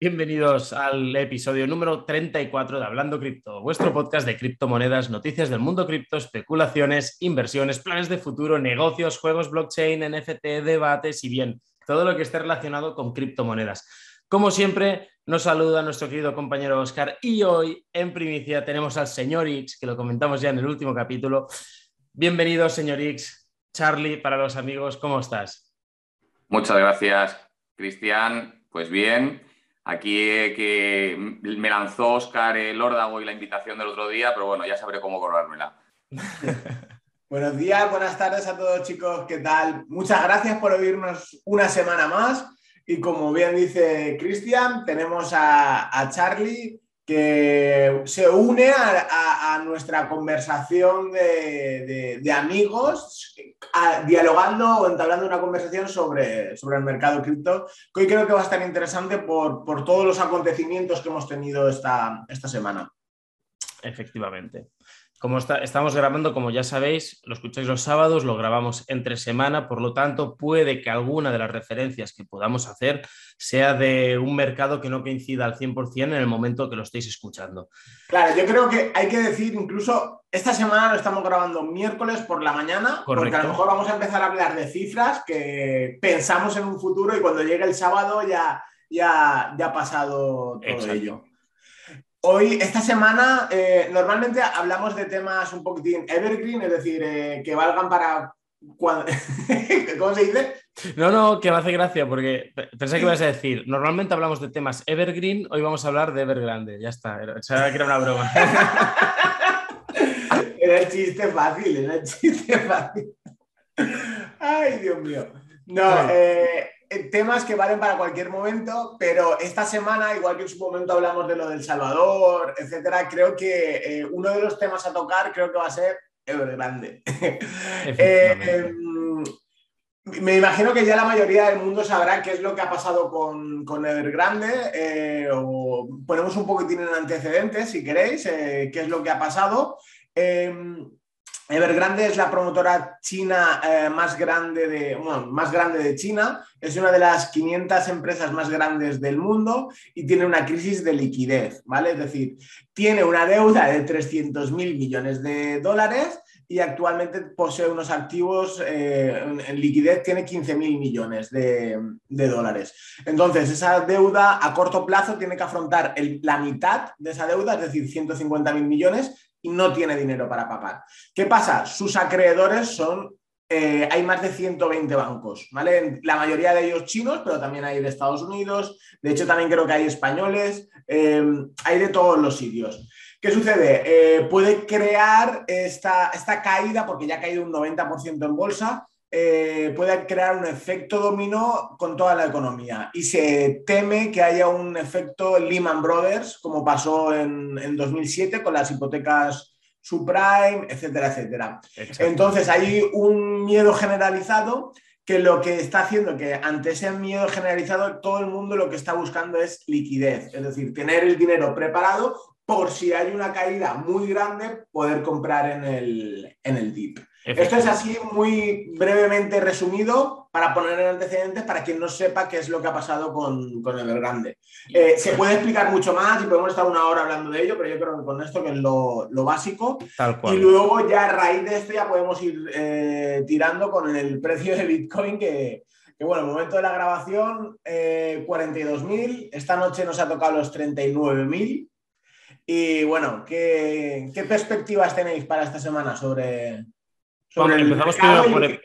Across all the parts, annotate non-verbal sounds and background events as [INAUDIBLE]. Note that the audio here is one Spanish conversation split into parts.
Bienvenidos al episodio número 34 de Hablando Cripto, vuestro podcast de criptomonedas, noticias del mundo cripto, especulaciones, inversiones, planes de futuro, negocios, juegos, blockchain, NFT, debates y bien, todo lo que esté relacionado con criptomonedas. Como siempre, nos saluda nuestro querido compañero Oscar y hoy en primicia tenemos al señor X, que lo comentamos ya en el último capítulo. Bienvenido, señor X. Charlie, para los amigos, ¿cómo estás? Muchas gracias, Cristian. Pues bien, Aquí eh, que me lanzó Oscar el órdago y la invitación del otro día, pero bueno, ya sabré cómo cobrármela. [LAUGHS] Buenos días, buenas tardes a todos chicos, ¿qué tal? Muchas gracias por oírnos una semana más y como bien dice Cristian, tenemos a, a Charlie que se une a, nuestra conversación de, amigos, dialogando o entablando una conversación sobre, sobre el mercado cripto, que hoy creo que va a estar interesante por, por todos los acontecimientos que hemos tenido esta, esta semana. Efectivamente. Como estamos grabando, como ya sabéis, lo escucháis los sábados, lo grabamos entre semana, por lo tanto, puede que alguna de las referencias que podamos hacer sea de un mercado que no coincida al 100% en el momento que lo estéis escuchando. Claro, yo creo que hay que decir, incluso esta semana lo estamos grabando miércoles por la mañana, porque a lo mejor vamos a empezar a hablar de cifras que pensamos en un futuro y cuando llegue el sábado ya, ya, ya ha pasado todo ello. Hoy, esta semana, eh, normalmente hablamos de temas un poquitín evergreen, es decir, eh, que valgan para... [LAUGHS] ¿Cómo se dice? No, no, que me hace gracia porque pensé que ibas a decir, normalmente hablamos de temas evergreen, hoy vamos a hablar de Evergrande, ya está, era, era una broma. [LAUGHS] era el chiste fácil, era el chiste fácil. Ay, Dios mío. No, eh, temas que valen para cualquier momento, pero esta semana, igual que en su momento hablamos de lo del Salvador, etcétera, creo que eh, uno de los temas a tocar creo que va a ser Evergrande. [LAUGHS] eh, me imagino que ya la mayoría del mundo sabrá qué es lo que ha pasado con, con Evergrande. Eh, o ponemos un poquitín en antecedentes, si queréis, qué es lo que ha pasado. Evergrande es la promotora china eh, más, grande de, más grande de China, es una de las 500 empresas más grandes del mundo y tiene una crisis de liquidez, ¿vale? Es decir, tiene una deuda de 300 mil millones de dólares y actualmente posee unos activos eh, en, liquidez, tiene 15 mil millones de, dólares. Entonces, esa deuda a corto plazo tiene que afrontar la mitad de esa deuda, es decir, 150 mil millones, y no tiene dinero para pagar. ¿Qué pasa? Sus acreedores son, eh, hay más de 120 bancos, ¿vale? La mayoría de ellos chinos, pero también hay de Estados Unidos, de hecho también creo que hay españoles, eh, hay de todos los sitios. ¿Qué sucede? Eh, puede crear esta, esta caída, porque ya ha caído un 90% en bolsa, eh, puede crear un efecto dominó con toda la economía. Y se teme que haya un efecto Lehman Brothers, como pasó en, en 2007 con las hipotecas subprime, etcétera, etcétera. Entonces hay un miedo generalizado que lo que está haciendo que ante ese miedo generalizado todo el mundo lo que está buscando es liquidez, es decir, tener el dinero preparado por si hay una caída muy grande, poder comprar en el, en el DIP. Esto es así muy brevemente resumido para poner en antecedentes para quien no sepa qué es lo que ha pasado con, con Evergrande. Eh, se puede explicar mucho más y podemos estar una hora hablando de ello, pero yo creo que con esto que es lo, básico. Y luego ya a raíz de esto ya podemos ir eh, tirando con el precio de Bitcoin que, que bueno, el momento de la grabación, eh, 42.000. Esta noche nos ha tocado los 39.000. Y bueno, ¿qué, ¿qué, perspectivas tenéis para esta semana sobre, empezamos, por, em-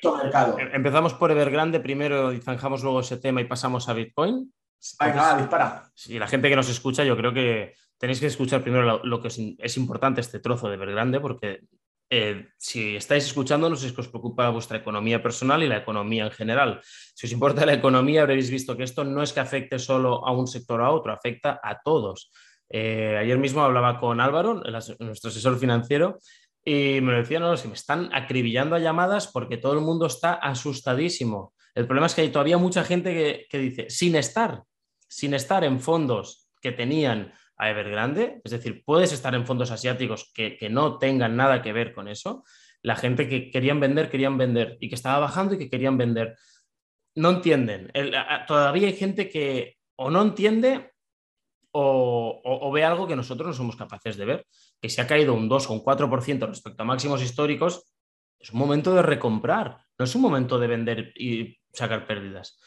empezamos por Evergrande primero y zanjamos luego ese tema y pasamos a Bitcoin. Venga, dispara. Sí, la gente que nos escucha, yo creo que tenéis que escuchar primero lo, que es, importante este trozo de Evergrande, porque eh, si estáis escuchándonos es que os preocupa vuestra economía personal y la economía en general. Si os importa la economía, habréis visto que esto no es que afecte solo a un sector o a otro, afecta a todos. Eh, ayer mismo hablaba con Álvaro, nuestro asesor financiero, y me lo decía, no, si me están acribillando a llamadas porque todo el mundo está asustadísimo. El problema es que hay todavía mucha gente que, dice, sin estar, sin estar en fondos que tenían a Evergrande, es decir, puedes estar en fondos asiáticos que, no tengan nada que ver con eso, la gente que querían vender, querían vender, y que estaba bajando y que querían vender. No entienden. todavía hay gente que o no entiende o, ve algo que nosotros no somos capaces de ver, que si ha caído un 2 o un 4% respecto a máximos históricos, es un momento de recomprar, no es un momento de vender y sacar pérdidas.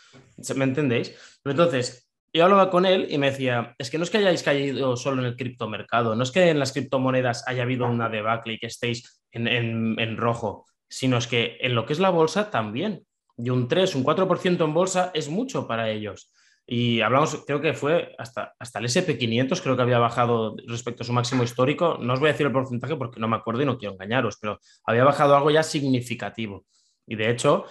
¿Me entendéis? Entonces, yo hablaba con él y me decía, es que no es que hayáis caído solo en el criptomercado, no es que en las criptomonedas haya habido una debacle y que estéis en, en rojo, sino es que en lo que es la bolsa también. Y un 3, un 4% en bolsa es mucho para ellos. Y hablamos, creo que fue hasta, hasta el SP500, creo que había bajado respecto a su máximo histórico. No os voy a decir el porcentaje porque no me acuerdo y no quiero engañaros, pero había bajado algo ya significativo. Y de hecho,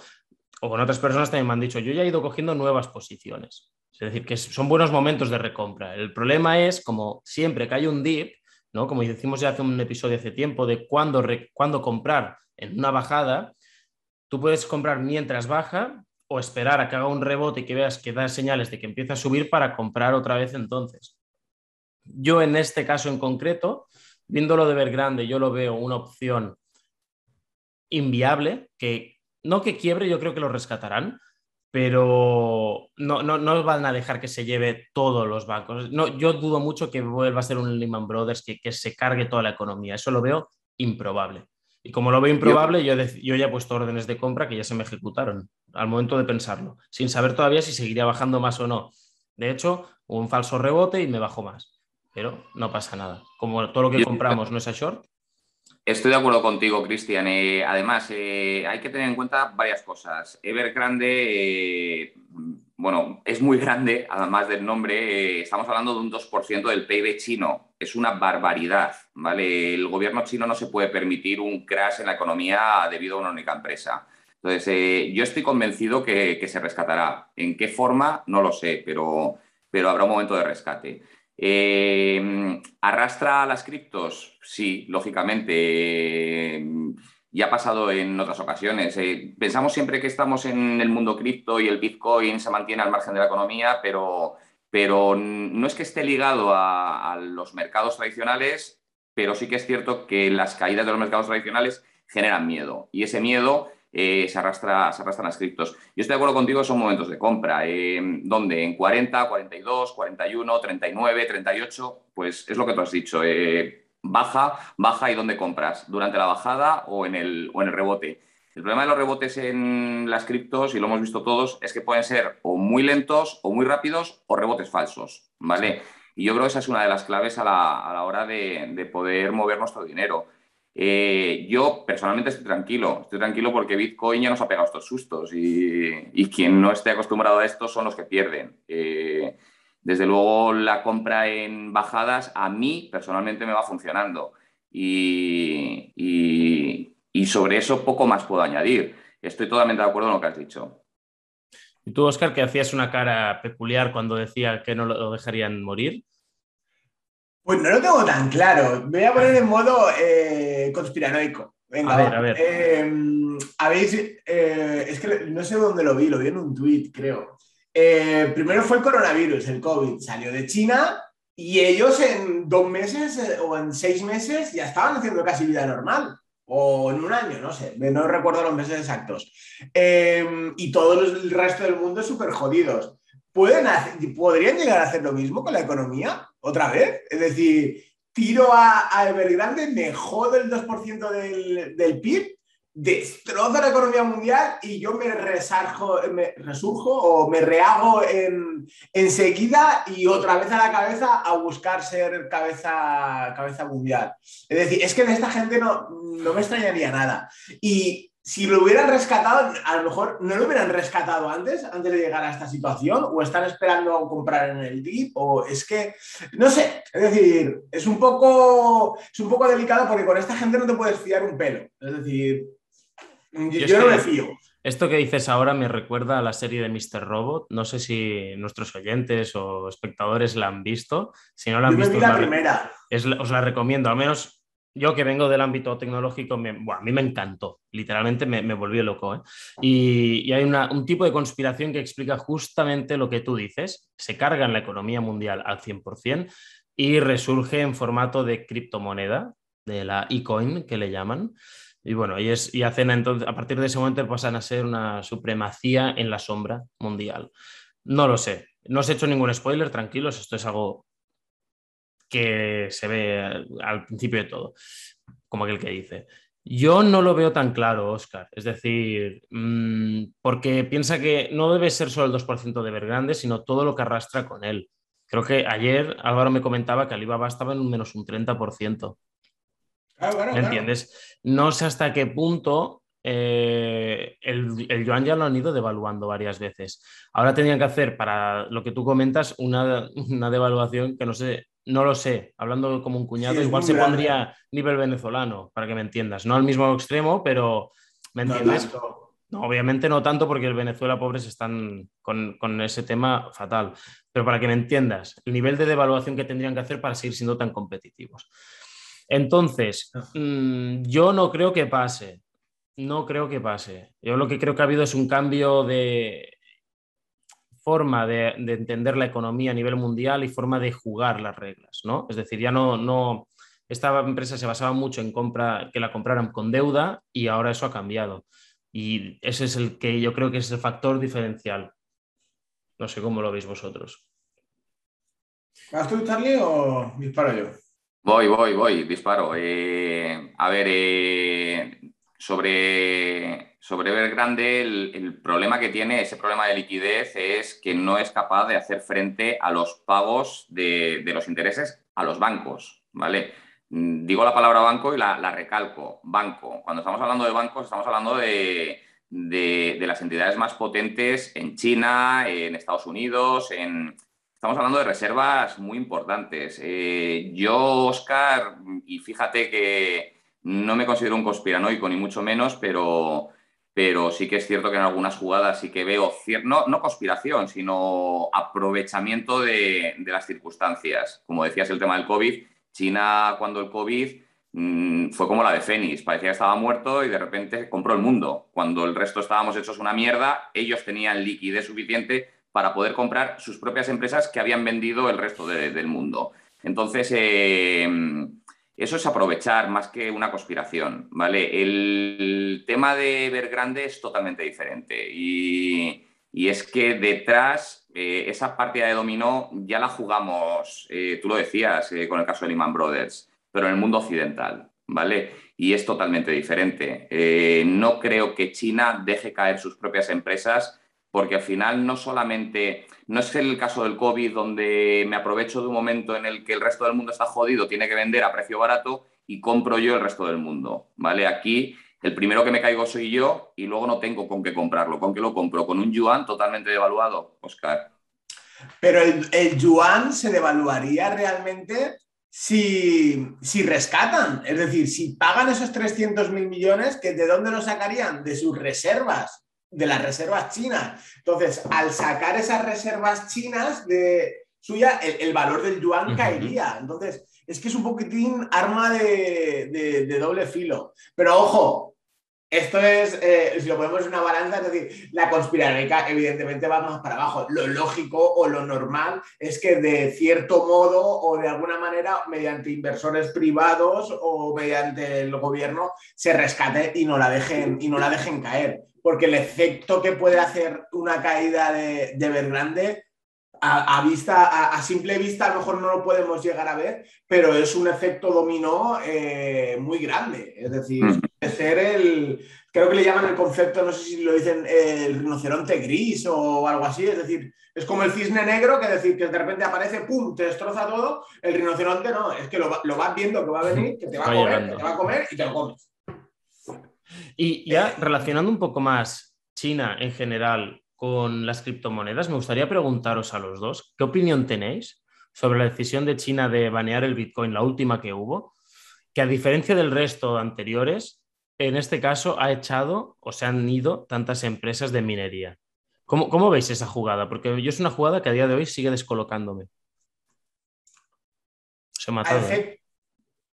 o con otras personas también me han dicho, yo ya he ido cogiendo nuevas posiciones. Es decir, que son buenos momentos de recompra. El problema es, como siempre que hay un dip, ¿no? como decimos ya hace un episodio hace tiempo, de cuándo, cuándo comprar en una bajada, tú puedes comprar mientras baja o esperar a que haga un rebote y que veas que da señales de que empieza a subir para comprar otra vez entonces. Yo en este caso en concreto, viéndolo de ver grande, yo lo veo una opción inviable, que no que quiebre, yo creo que lo rescatarán, pero no, no, van a dejar que se lleve todos los bancos. No, yo dudo mucho que vuelva a ser un Lehman Brothers que, que se cargue toda la economía. Eso lo veo improbable. Y como lo veo improbable, yo, yo, ya he puesto órdenes de compra que ya se me ejecutaron al momento de pensarlo, sin saber todavía si seguiría bajando más o no. De hecho, hubo un falso rebote y me bajó más, pero no pasa nada. Como todo lo que compramos no es a short. Estoy de acuerdo contigo, Cristian. Eh, además, eh, hay que tener en cuenta varias cosas. Evergrande, eh, bueno, es muy grande, además del nombre. estamos hablando de un 2% del PIB chino. Es una barbaridad, ¿vale? El gobierno chino no se puede permitir un crash en la economía debido a una única empresa. Entonces, eh, yo estoy convencido que, se rescatará. ¿En qué forma? No lo sé, pero, pero habrá un momento de rescate. Eh, ¿Arrastra a las criptos? Sí, lógicamente. ya ha pasado en otras ocasiones. Eh, pensamos siempre que estamos en el mundo cripto y el Bitcoin se mantiene al margen de la economía, pero, pero no es que esté ligado a, los mercados tradicionales, pero sí que es cierto que las caídas de los mercados tradicionales generan miedo. Y ese miedo eh, se, arrastra, se arrastran las criptos. Yo estoy de acuerdo contigo, son momentos de compra. Eh, ¿Dónde? ¿En 40, 42, 41, 39, 38? Pues es lo que tú has dicho. Eh, baja, baja y ¿dónde compras? ¿Durante la bajada o en, el, o en el rebote? El problema de los rebotes en las criptos, y lo hemos visto todos, es que pueden ser o muy lentos o muy rápidos o rebotes falsos, ¿vale? Y yo creo que esa es una de las claves a la, hora de, de, poder mover nuestro dinero. Eh, yo personalmente estoy tranquilo, estoy tranquilo porque Bitcoin ya nos ha pegado estos sustos y, quien no esté acostumbrado a esto son los que pierden. Eh, desde luego la compra en bajadas a mí personalmente me va funcionando y, sobre eso poco más puedo añadir. Estoy totalmente de acuerdo en lo que has dicho. ¿Y tú, Oscar, que hacías una cara peculiar cuando decía que no lo dejarían morir? Pues no lo tengo tan claro. voy a poner en modo eh, conspiranoico. Venga, a ver, a ver. Em, habéis, eh, es que no sé dónde lo vi, lo vi en un tuit, creo. Eh, primero fue el coronavirus, el COVID, salió de China y ellos en dos meses o en seis meses ya estaban haciendo casi vida normal. O en un año, no sé, no recuerdo los meses exactos. Em, y todo el resto del mundo súper jodidos. ¿Pueden ¿Podrían llegar a hacer lo mismo con la economía? ¿Otra vez? Es decir, tiro a, a Evergrande, me jodo el 2% del, del PIB, destrozo la economía mundial y yo me resarjo, me resurjo o me rehago en, enseguida y otra vez a la cabeza a buscar ser cabeza, cabeza mundial. Es decir, es que de esta gente no, no me extrañaría nada. Y si lo hubieran rescatado, a lo mejor no lo hubieran rescatado antes, antes de llegar a esta situación, o están esperando a comprar en el DIP, o es que, no sé, es decir, es un poco, es un poco delicado porque con esta gente no te puedes fiar un pelo. Es decir, yo, no me fío. Esto que dices ahora me recuerda a la serie de Mr. Robot. No sé si nuestros oyentes o espectadores la han visto. Si no la han visto, la primera. os la recomiendo. Al menos yo que vengo del ámbito tecnológico, a mí me encantó, literalmente me, me volvió loco. ¿eh? Y, hay un tipo de conspiración que explica justamente lo que tú dices, se carga en la economía mundial al 100% y resurge en formato de criptomoneda, de la e-coin que le llaman. Y bueno, y, es, y hacen entonces, a partir de ese momento pasan a ser una supremacía en la sombra mundial. No lo sé, no os he hecho ningún spoiler, tranquilos, esto es algo que se ve al, principio de todo, como aquel que dice. Yo no lo veo tan claro, Oscar. Es decir, mm, porque piensa que no debe ser solo el 2% de Evergrande, sino todo lo que arrastra con él. Creo que ayer Álvaro me comentaba que Alibaba estaba en un menos un 30%. ¿Me entiendes? No sé hasta qué punto eh, el, el, yuan ya lo han ido devaluando varias veces. Ahora tenían que hacer, para lo que tú comentas, una, devaluación que no sé, no lo sé, hablando como un cuñado, igual se pondría nivel venezolano, para que me entiendas. No al mismo extremo, pero ¿me entiendes? No, obviamente no tanto porque el Venezuela pobres están con, con, ese tema fatal, pero para que me entiendas, el nivel de devaluación que tendrían que hacer para seguir siendo tan competitivos. Entonces, ah. mm, yo no creo que pase. No creo que pase. Yo lo que creo que ha habido es un cambio de forma de, entender la economía a nivel mundial y forma de jugar las reglas, ¿no? Es decir, ya no, no, esta empresa se basaba mucho en compra, que la compraran con deuda y ahora eso ha cambiado. Y ese es el que yo creo que es el factor diferencial. No sé cómo lo veis vosotros. ¿Vas tú, Charlie, o disparo yo? Voy, voy, voy, disparo. Eh, a ver, eh, sobre, sobre Evergrande, el, el, problema que tiene, ese problema de liquidez, es que no es capaz de hacer frente a los pagos de, los intereses a los bancos, ¿vale? Mm, digo la palabra banco y la, recalco, banco. Cuando estamos hablando de bancos, estamos hablando de, de, las entidades más potentes en China, en Estados Unidos, en, Estamos hablando de reservas muy importantes. Eh, yo, Oscar, y fíjate que no me considero un conspiranoico, ni mucho menos, pero, pero sí que es cierto que en algunas jugadas sí que veo, no, no conspiración, sino aprovechamiento de, las circunstancias. Como decías, el tema del COVID, China cuando el COVID mm, fue como la de Fénix, parecía que estaba muerto y de repente compró el mundo. Cuando el resto estábamos hechos una mierda, ellos tenían liquidez suficiente para poder comprar sus propias empresas que habían vendido el resto del mundo. Entonces, eh, eso es aprovechar más que una conspiración, ¿vale? El tema de Evergrande es totalmente diferente y, es que detrás eh, esa partida de dominó ya la jugamos, eh, tú lo decías con el caso de Lehman Brothers, pero en el mundo occidental, ¿vale? Y es totalmente diferente. no creo que China deje caer sus propias empresas porque al final no solamente, no es el caso del COVID donde me aprovecho de un momento en el que el resto del mundo está jodido, tiene que vender a precio barato y compro yo el resto del mundo, ¿vale? Aquí el primero que me caigo soy yo y luego no tengo con qué comprarlo. ¿Con qué lo compro? ¿Con un yuan totalmente devaluado, Oscar? Pero el, yuan se devaluaría realmente si, si, rescatan, es decir, si pagan esos 300 mil millones, ¿de dónde lo sacarían? De sus reservas de las reservas chinas. Entonces, al sacar esas reservas chinas de suya, el, valor del yuan caería. Entonces, es que es un poquitín arma de, doble filo. Pero ojo, esto es, eh, si lo ponemos en una balanza, es decir, la conspiración evidentemente va más para abajo. Lo lógico o lo normal es que de cierto modo o de alguna manera, mediante inversores privados o mediante el gobierno, se rescate y no la dejen, y no la dejen caer porque el efecto que puede hacer una caída de, de Evergrande a, vista, a, simple vista a lo mejor no lo podemos llegar a ver, pero es un efecto dominó eh, muy grande. Es decir, ser el, creo que le llaman el concepto, no sé si lo dicen, el rinoceronte gris o algo así. Es decir, es como el cisne negro, que decir que de repente aparece, ¡pum!, te destroza todo. El rinoceronte no, es que lo, lo vas viendo que va a venir, que te va a comer, que te va a comer y te lo comes. Y ya relacionando un poco más China en general con las criptomonedas, me gustaría preguntaros a los dos, ¿qué opinión tenéis sobre la decisión de China de banear el Bitcoin, la última que hubo, que a diferencia del resto anteriores, en este caso ha echado o se han ido tantas empresas de minería? ¿Cómo, veis esa jugada? Porque yo es una jugada que a día de hoy sigue descolocándome. Se ha matado.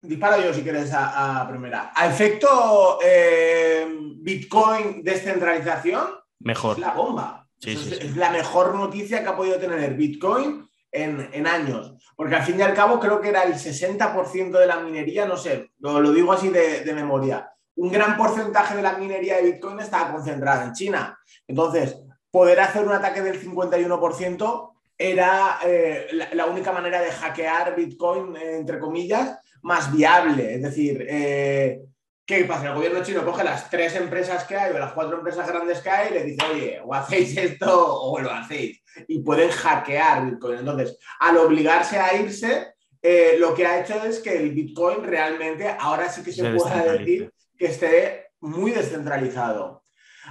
Dispara yo si quieres a, primera. A efecto eh, Bitcoin descentralización, mejor. Es la bomba. es, la mejor noticia que ha podido tener el Bitcoin en, años. Porque al fin y al cabo creo que era el 60% de la minería, no sé, lo, digo así de, de, memoria. Un gran porcentaje de la minería de Bitcoin estaba concentrada en China. Entonces, poder hacer un ataque del 51% era eh, la, única manera de hackear Bitcoin, entre comillas, más viable. Es decir, eh, ¿qué pasa? El gobierno chino coge las tres empresas que hay o las cuatro empresas grandes que hay y le dice, oye, o hacéis esto o lo hacéis. Y pueden hackear Bitcoin. Entonces, al obligarse a irse, eh, lo que ha hecho es que el Bitcoin realmente ahora sí que se, puede decir que esté muy descentralizado.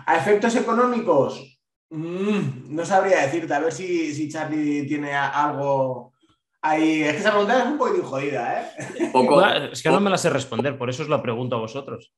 A efectos económicos, mm, no sabría decirte, a ver si, si Charlie tiene algo ahí. Es que esa pregunta es un poquito jodida, ¿eh? Es que no me la sé responder, por eso os la pregunto a vosotros.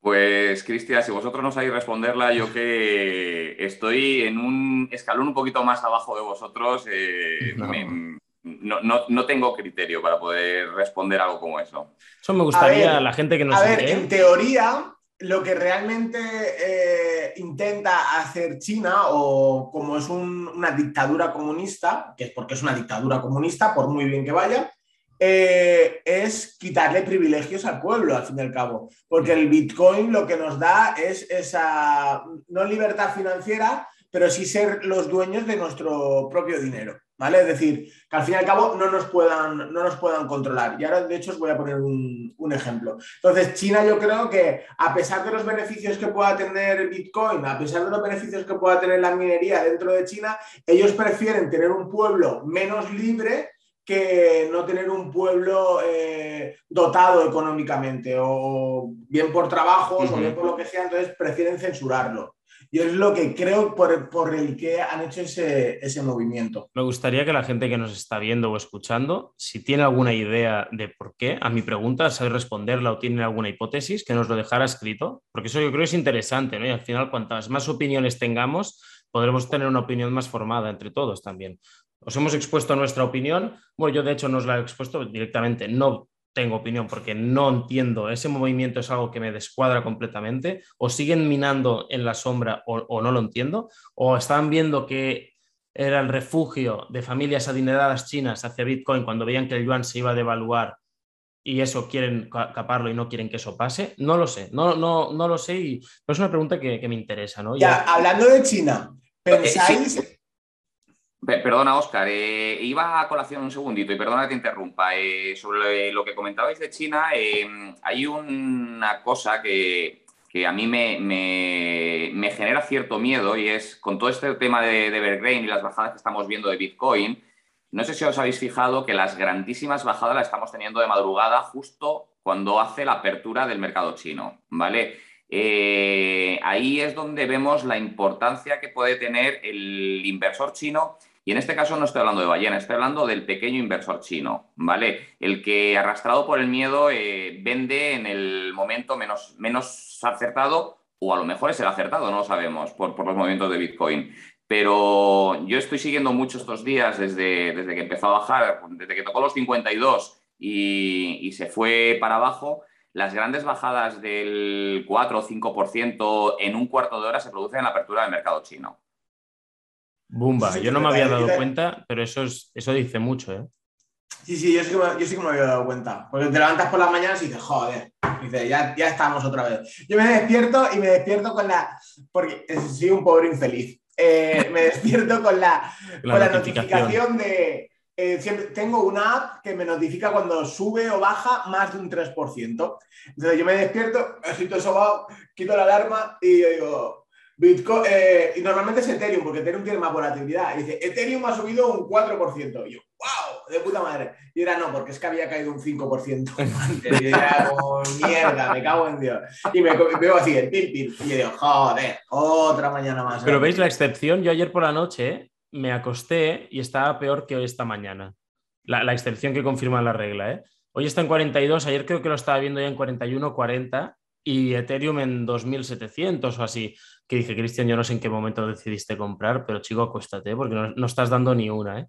Pues, Cristian, si vosotros no sabéis responderla, yo que estoy en un escalón un poquito más abajo de vosotros, eh, [LAUGHS] no. tengo criterio para poder responder algo como eso. Eso me gustaría a, la gente que nos... A ver, en teoría, lo que realmente eh, intenta hacer China, o como es una dictadura comunista, que es porque es una dictadura comunista, por muy bien que vaya, eh, es quitarle privilegios al pueblo, al fin y al cabo. Porque el Bitcoin lo que nos da es esa, no libertad financiera, pero sí ser los dueños de nuestro propio dinero. ¿Vale? Es decir, que al fin y al cabo no nos puedan, no nos puedan controlar. Y ahora, de hecho, os voy a poner un, ejemplo. Entonces, China yo creo que a pesar de los beneficios que pueda tener Bitcoin, a pesar de los beneficios que pueda tener la minería dentro de China, ellos prefieren tener un pueblo menos libre que no tener un pueblo eh, dotado económicamente, o bien por trabajos, o bien por lo que sea, entonces prefieren censurarlo. Yo es lo que creo por, el que han hecho ese, ese, movimiento. Me gustaría que la gente que nos está viendo o escuchando, si tiene alguna idea de por qué, a mi pregunta, sabe responderla o tiene alguna hipótesis, que nos lo dejara escrito, porque eso yo creo es interesante, ¿no? Y al final, cuantas más opiniones tengamos, podremos tener una opinión más formada entre todos también. Os hemos expuesto nuestra opinión. Bueno, yo de hecho no os la he expuesto directamente, no tengo opinión porque no entiendo, ese movimiento es algo que me descuadra completamente, o siguen minando en la sombra o, no lo entiendo, o están viendo que era el refugio de familias adineradas chinas hacia Bitcoin cuando veían que el yuan se iba a devaluar y eso quieren caparlo y no quieren que eso pase. No lo sé, no, no, no lo sé, y, es una pregunta que, me interesa. ¿no? Ya, hablando de China, eh, ¿pensáis, Perdona, Oscar, eh, iba a colación un segundito y perdona que te interrumpa. Eh, sobre lo que comentabais de China, em, hay una cosa que, a mí me, genera cierto miedo y es con todo este tema de, de y las bajadas que estamos viendo de Bitcoin. No sé si os habéis fijado que las grandísimas bajadas las estamos teniendo de madrugada justo cuando hace la apertura del mercado chino, ¿vale? Eh, ahí es donde vemos la importancia que puede tener el inversor chino. Y en este caso no estoy hablando de ballena, estoy hablando del pequeño inversor chino, ¿vale? El que arrastrado por el miedo eh, vende en el momento menos, menos acertado o a lo mejor es el acertado, no lo sabemos, por, los movimientos de Bitcoin. Pero yo estoy siguiendo mucho estos días desde, desde que empezó a bajar, desde que tocó los 52 y, y se fue para abajo las grandes bajadas del 4 o 5% en un cuarto de hora se producen en la apertura del mercado chino. Bumba, yo no me había dado cuenta, pero eso, es, eso dice mucho, ¿eh? Sí, sí, yo sí, que me, yo sí que me había dado cuenta. Porque te levantas por las mañanas y dices, joder, dices, ya, ya estamos otra vez. Yo me despierto y me despierto con la. Porque soy un pobre infeliz. Eh, me despierto con la, [LAUGHS] con la notificación de eh, tengo una app que me notifica cuando sube o baja más de un 3%. Entonces yo me despierto, estoy todo sobado, quito la alarma y yo digo, Bitcoin, eh, y normalmente es Ethereum, porque Ethereum tiene más volatilidad. Y dice, Ethereum ha subido un 4%. Y yo, wow, de puta madre. Y era no, porque es que había caído un 5% antes. [LAUGHS] Y yo era como, mierda, me cago en Dios. Y me veo así, el pim, pim. Y yo digo, joder, otra mañana más. Pero veis la excepción, yo ayer por la noche me acosté y estaba peor que hoy esta mañana. La, excepción que confirma la regla. ¿eh? Hoy está en 42, ayer creo que lo estaba viendo ya en 41, 40 y Ethereum en 2700 o así. Que dije, Cristian, yo no sé en qué momento decidiste comprar, pero chico, acuéstate porque no, estás dando ni una. ¿eh?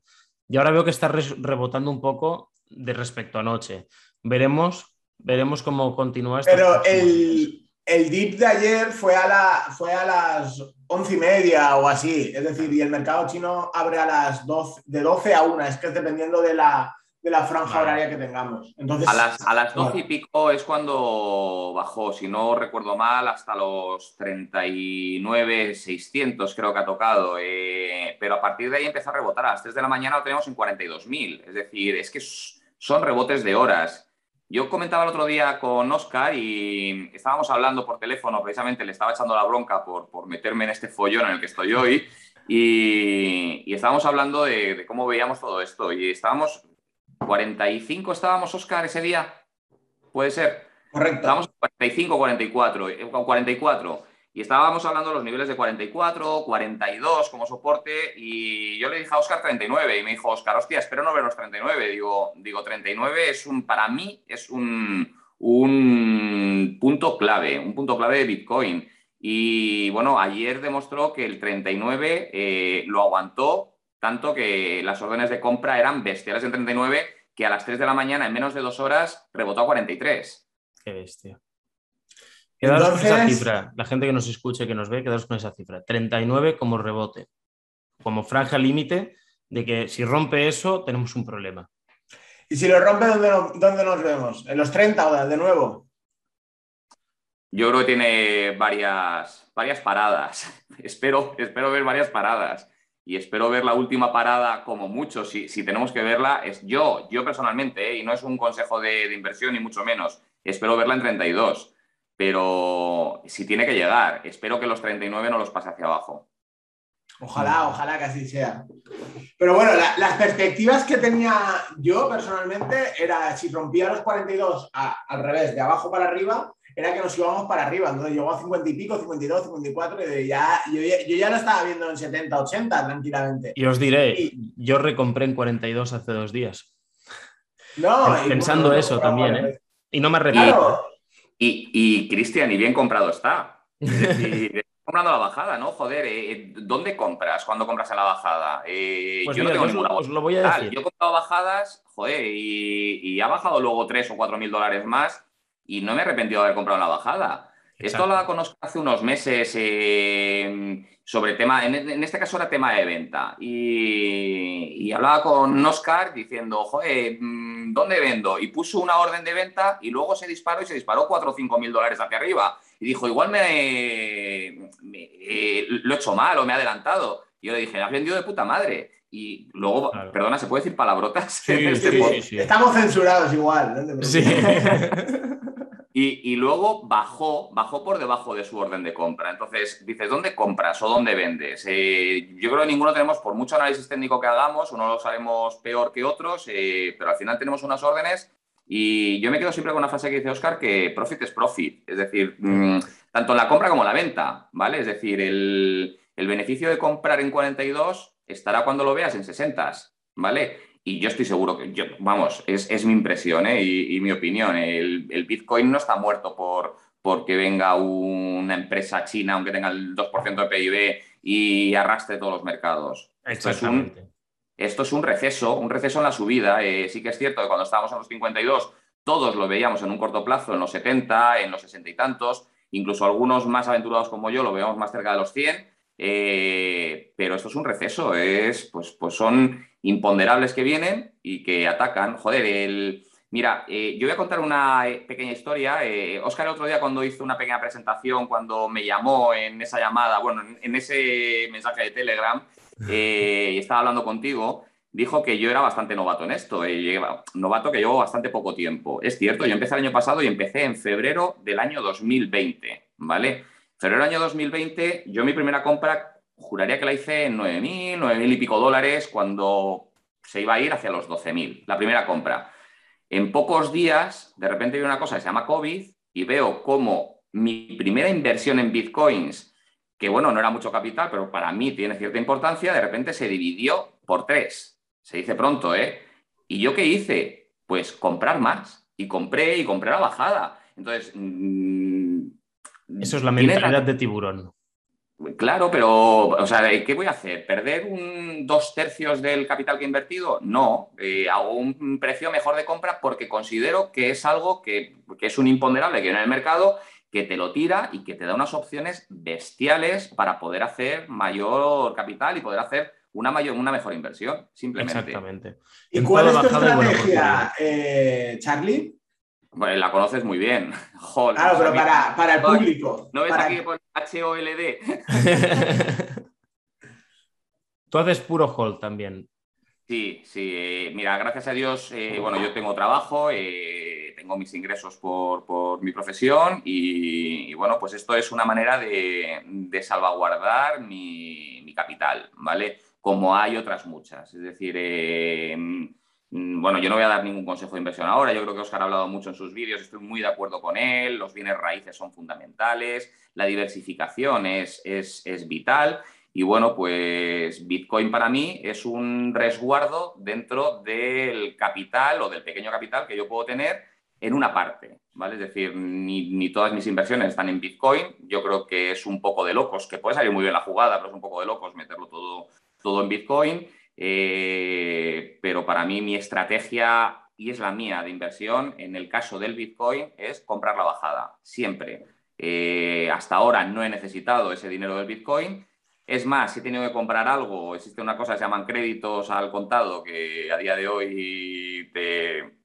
Y ahora veo que está rebotando un poco de respecto a anoche. Veremos, veremos cómo continúa esto. Pero el, el dip de ayer fue a, la, fue a las once y media o así, es decir, y el mercado chino abre a las 12, de 12 a 1, es que es dependiendo de la, de la franja horaria que tengamos. Entonces, a las, a las 12 y pico es cuando bajó, si no recuerdo mal, hasta los 39, 600 creo que ha tocado. Eh, pero a partir de ahí empieza a rebotar. A las 3 de la mañana lo tenemos en 42.000. Es decir, es que son rebotes de horas. Yo comentaba el otro día con Oscar y estábamos hablando por teléfono, precisamente le estaba echando la bronca por, por meterme en este follón en el que estoy hoy. Y, y estábamos hablando de, de, cómo veíamos todo esto. Y estábamos 45 estábamos, Oscar, ese día. ¿Puede ser? Correcto. Estábamos 45, 44, 44. Y estábamos hablando de los niveles de 44, 42 como soporte. Y yo le dije a Oscar 39. Y me dijo, Oscar, hostia, espero no ver los 39. Digo, digo 39 es un, para mí, es un, un punto clave, un punto clave de Bitcoin. Y bueno, ayer demostró que el 39 eh, lo aguantó tanto que las órdenes de compra eran bestiales en 39, que a las 3 de la mañana, en menos de dos horas, rebotó a 43. Qué bestia. Quedaros Entonces... con esa cifra. La gente que nos escuche, que nos ve, quedaros con esa cifra. 39 como rebote, como franja límite de que si rompe eso, tenemos un problema. ¿Y si lo rompe, dónde, dónde nos vemos? ¿En los 30 o de nuevo? Yo creo que tiene varias, varias paradas. [LAUGHS] espero, espero ver varias paradas y espero ver la última parada como mucho, si, si tenemos que verla, es yo, yo personalmente, ¿eh? y no es un consejo de, de, inversión ni mucho menos, espero verla en 32, pero si tiene que llegar, espero que los 39 no los pase hacia abajo. Ojalá, ojalá que así sea. Pero bueno, la, las perspectivas que tenía yo personalmente era si rompía los 42 a, al revés, de abajo para arriba, era que nos íbamos para arriba. Entonces llegó a 50 y pico, 52, 54, y ya, yo, yo ya lo estaba viendo en 70, 80 tranquilamente. Y os diré, y... yo recompré en 42 hace dos días. No, Pensando bueno, eso también, ¿eh? Y no me arrepiento. Claro. Y, y Cristian, y bien comprado está. Es decir, [LAUGHS] comprando la bajada, ¿no? Joder, eh, ¿dónde compras cuando compras en la bajada? Eh, pues yo mira, no tengo os, ninguna os lo voy a decir. Yo he comprado bajadas, joder, y, y, ha bajado luego 3 o 4 mil dólares más y no me he arrepentido de haber comprado la bajada. Exacto. Esto lo conozco hace unos meses eh, sobre tema, en, en, este caso era tema de venta. Y, y, hablaba con Oscar diciendo, joder, mm, ¿dónde vendo? Y puso una orden de venta y luego se disparó y se disparó 4 o 5 mil dólares hacia arriba. Y dijo, igual me, me eh, lo he hecho mal o me he adelantado. Y yo le dije, has vendido de puta madre. Y luego, claro. perdona, ¿se puede decir palabrotas? [LAUGHS] Sí, en este sí, sí, Estamos censurados igual. ¿no? Sí. [LAUGHS] Y, y, luego bajó, bajó por debajo de su orden de compra. Entonces, dices, ¿dónde compras o dónde vendes? Eh, yo creo que ninguno tenemos, por mucho análisis técnico que hagamos, uno lo sabemos peor que otros, eh, pero al final tenemos unas órdenes y yo me quedo siempre con una frase que dice Oscar, que profit es profit. Es decir, mmm, tanto en la compra como en la venta, ¿vale? Es decir, el, el beneficio de comprar en 42 estará cuando lo veas en 60, ¿vale? Y yo estoy seguro que, yo, vamos, es, es mi impresión ¿eh? y, y, mi opinión. El, el, Bitcoin no está muerto por porque venga una empresa china, aunque tenga el 2% de PIB, y arrastre todos los mercados. Esto es, un, esto es un receso, un receso en la subida. Eh, sí que es cierto que cuando estábamos en los 52, todos lo veíamos en un corto plazo, en los 70, en los 60 y tantos, incluso algunos más aventurados como yo lo veíamos más cerca de los 100. Eh, pero esto es un receso, es, pues, pues son imponderables que vienen y que atacan. Joder, el... Mira, eh, yo voy a contar una eh, pequeña historia. Eh, Oscar el otro día cuando hizo una pequeña presentación, cuando me llamó en esa llamada, bueno, en, en ese mensaje de Telegram, [LAUGHS] eh, y estaba hablando contigo, dijo que yo era bastante novato en esto, novato que llevo bastante poco tiempo. Es cierto, yo empecé el año pasado y empecé en febrero del año 2020, ¿vale? Febrero del año 2020, yo mi primera compra juraría que la hice en 9.000, 9.000 y pico dólares cuando se iba a ir hacia los 12.000, la primera compra. En pocos días, de repente veo una cosa que se llama COVID y veo cómo mi primera inversión en bitcoins, que bueno, no era mucho capital, pero para mí tiene cierta importancia, de repente se dividió por tres. Se dice pronto, ¿eh? ¿Y yo qué hice? Pues comprar más. Y compré y compré la bajada. Entonces... Mmm, Eso es la mentalidad de tiburón. Claro, pero, o sea, ¿qué voy a hacer? ¿Perder un dos tercios del capital que he invertido? No, eh, hago un precio mejor de compra porque considero que es algo que, que es un imponderable que viene en el mercado, que te lo tira y que te da unas opciones bestiales para poder hacer mayor capital y poder hacer una, mayor, una mejor inversión, simplemente. Exactamente. ¿Y cuál es tu estrategia, eh, Charlie? Bueno, la conoces muy bien. [LAUGHS] claro, pero para, el público. ¿No ves para... aquí que pone HOLD? [LAUGHS] Tú haces puro hold también. Sí, sí. Eh, mira, gracias a Dios, eh, bueno, yo tengo trabajo, eh, tengo mis ingresos por, mi profesión y, bueno, pues esto es una manera de, salvaguardar mi, capital, ¿vale? Como hay otras muchas. Es decir, bueno, yo no voy a dar ningún consejo de inversión ahora, yo creo que Oscar ha hablado mucho en sus vídeos, estoy muy de acuerdo con él, los bienes raíces son fundamentales, la diversificación es, es, es vital y bueno, pues Bitcoin para mí es un resguardo dentro del capital o del pequeño capital que yo puedo tener en una parte, ¿vale? Es decir, ni, todas mis inversiones están en Bitcoin. Yo creo que es un poco de locos, que puede salir muy bien la jugada, pero es un poco de locos meterlo todo, todo en Bitcoin. Eh, pero para mí mi estrategia, y es la mía de inversión, en el caso del Bitcoin, es comprar la bajada, siempre. Eh, hasta ahora no he necesitado ese dinero del Bitcoin es más, si he tenido que comprar algo, existe una cosa que se llaman créditos al contado, que a día de hoy te,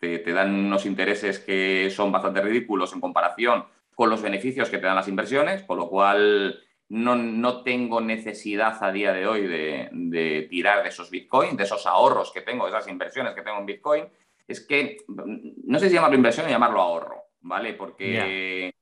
te, dan unos intereses que son bastante ridículos en comparación con los beneficios que te dan las inversiones, con lo cual no, tengo necesidad a día de hoy de, tirar de esos bitcoins, de esos ahorros que tengo, de esas inversiones que tengo en bitcoin. Es que no sé si llamarlo inversión o llamarlo ahorro, ¿vale? Porque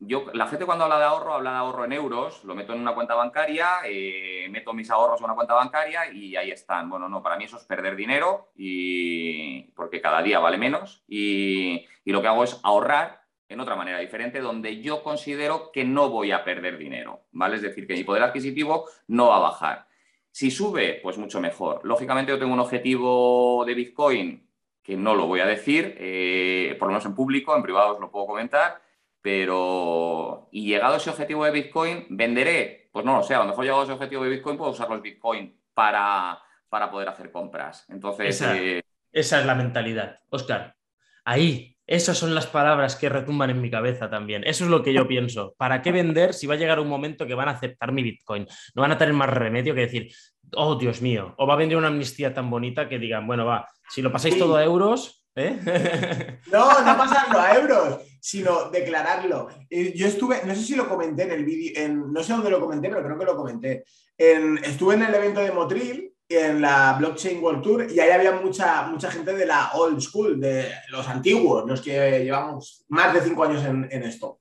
yo, la gente cuando habla de ahorro, habla de ahorro en euros, lo meto en una cuenta bancaria, eh, meto mis ahorros en una cuenta bancaria y ahí están. Bueno, no, para mí eso es perder dinero y porque cada día vale menos y, lo que hago es ahorrar en otra manera diferente donde yo considero que no voy a perder dinero, ¿vale? Es decir, que mi poder adquisitivo no va a bajar. Si sube, pues mucho mejor. Lógicamente yo tengo un objetivo de Bitcoin que no lo voy a decir, eh, por lo menos en público, en privado os lo puedo comentar, pero, y llegado a ese objetivo de Bitcoin, ¿venderé? Pues no lo sé, a lo mejor llegado a ese objetivo de Bitcoin puedo usar los Bitcoin para, para poder hacer compras. Entonces... Esa, eh, esa es la mentalidad, Oscar. Ahí, esas son las palabras que retumban en mi cabeza también. Eso es lo que yo pienso. ¿Para qué vender si va a llegar un momento que van a aceptar mi Bitcoin? No van a tener más remedio que decir, oh Dios mío, o va a vender una amnistía tan bonita que digan, bueno, va, si lo pasáis todo a euros, ¿eh? [LAUGHS] No, no pasarlo a euros sino declararlo. Yo estuve, no sé si lo comenté en el vídeo, no sé dónde lo comenté, pero creo que lo comenté. estuve en el evento de Motril, en la Blockchain World Tour, y ahí había mucha, mucha gente de la old school, de los antiguos, los que llevamos más de cinco años en, esto.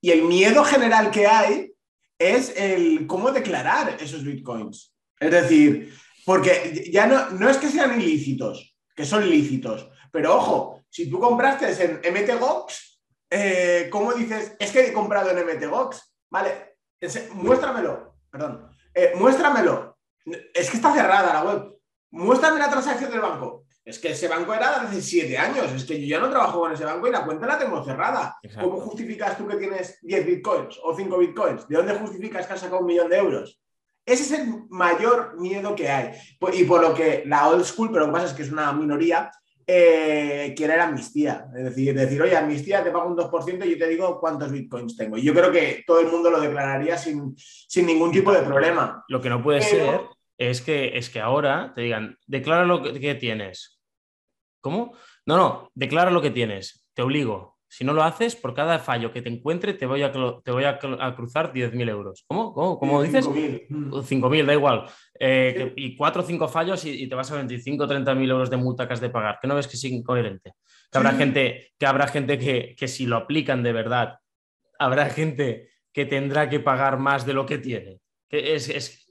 Y el miedo general que hay es el cómo declarar esos bitcoins. Es decir, porque ya no, no es que sean ilícitos, que son lícitos, pero ojo, si tú compraste en MTGOX, eh, ¿cómo dices? Es que he comprado en MTGOX. Vale, muéstramelo, perdón. Eh, muéstramelo. Es que está cerrada la web. Muéstrame la transacción del banco. Es que ese banco era de hace siete años. Es que yo ya no trabajo con ese banco y la cuenta la tengo cerrada. ¿Cómo justificas tú que tienes 10 bitcoins o 5 bitcoins? ¿De dónde justificas que has sacado un millón de euros? Ese es el mayor miedo que hay. Y por lo que la old school, pero lo que pasa es que es una minoría, eh, quiere la amnistía. Es decir, decir, oye, amnistía, te pago un 2% y yo te digo cuántos bitcoins tengo. Y yo creo que todo el mundo lo declararía sin, ningún tipo de problema. Lo que no puede ser es que, es que ahora te digan, declara lo que tienes. ¿Cómo? No, no, declara lo que tienes. Te obligo. Si no lo haces, por cada fallo que te encuentre, te voy a, te voy a, cruzar 10.000 euros. ¿Cómo? ¿Cómo, ¿Cómo dices? 5.000, da igual. Eh, y cuatro o cinco fallos y, te vas a 25 o 30.000 euros de multa que has de pagar. ¿Que no ves que es incoherente? Que habrá gente, que, habrá gente que, que si lo aplican de verdad, habrá gente que tendrá que pagar más de lo que tiene. Que es, es,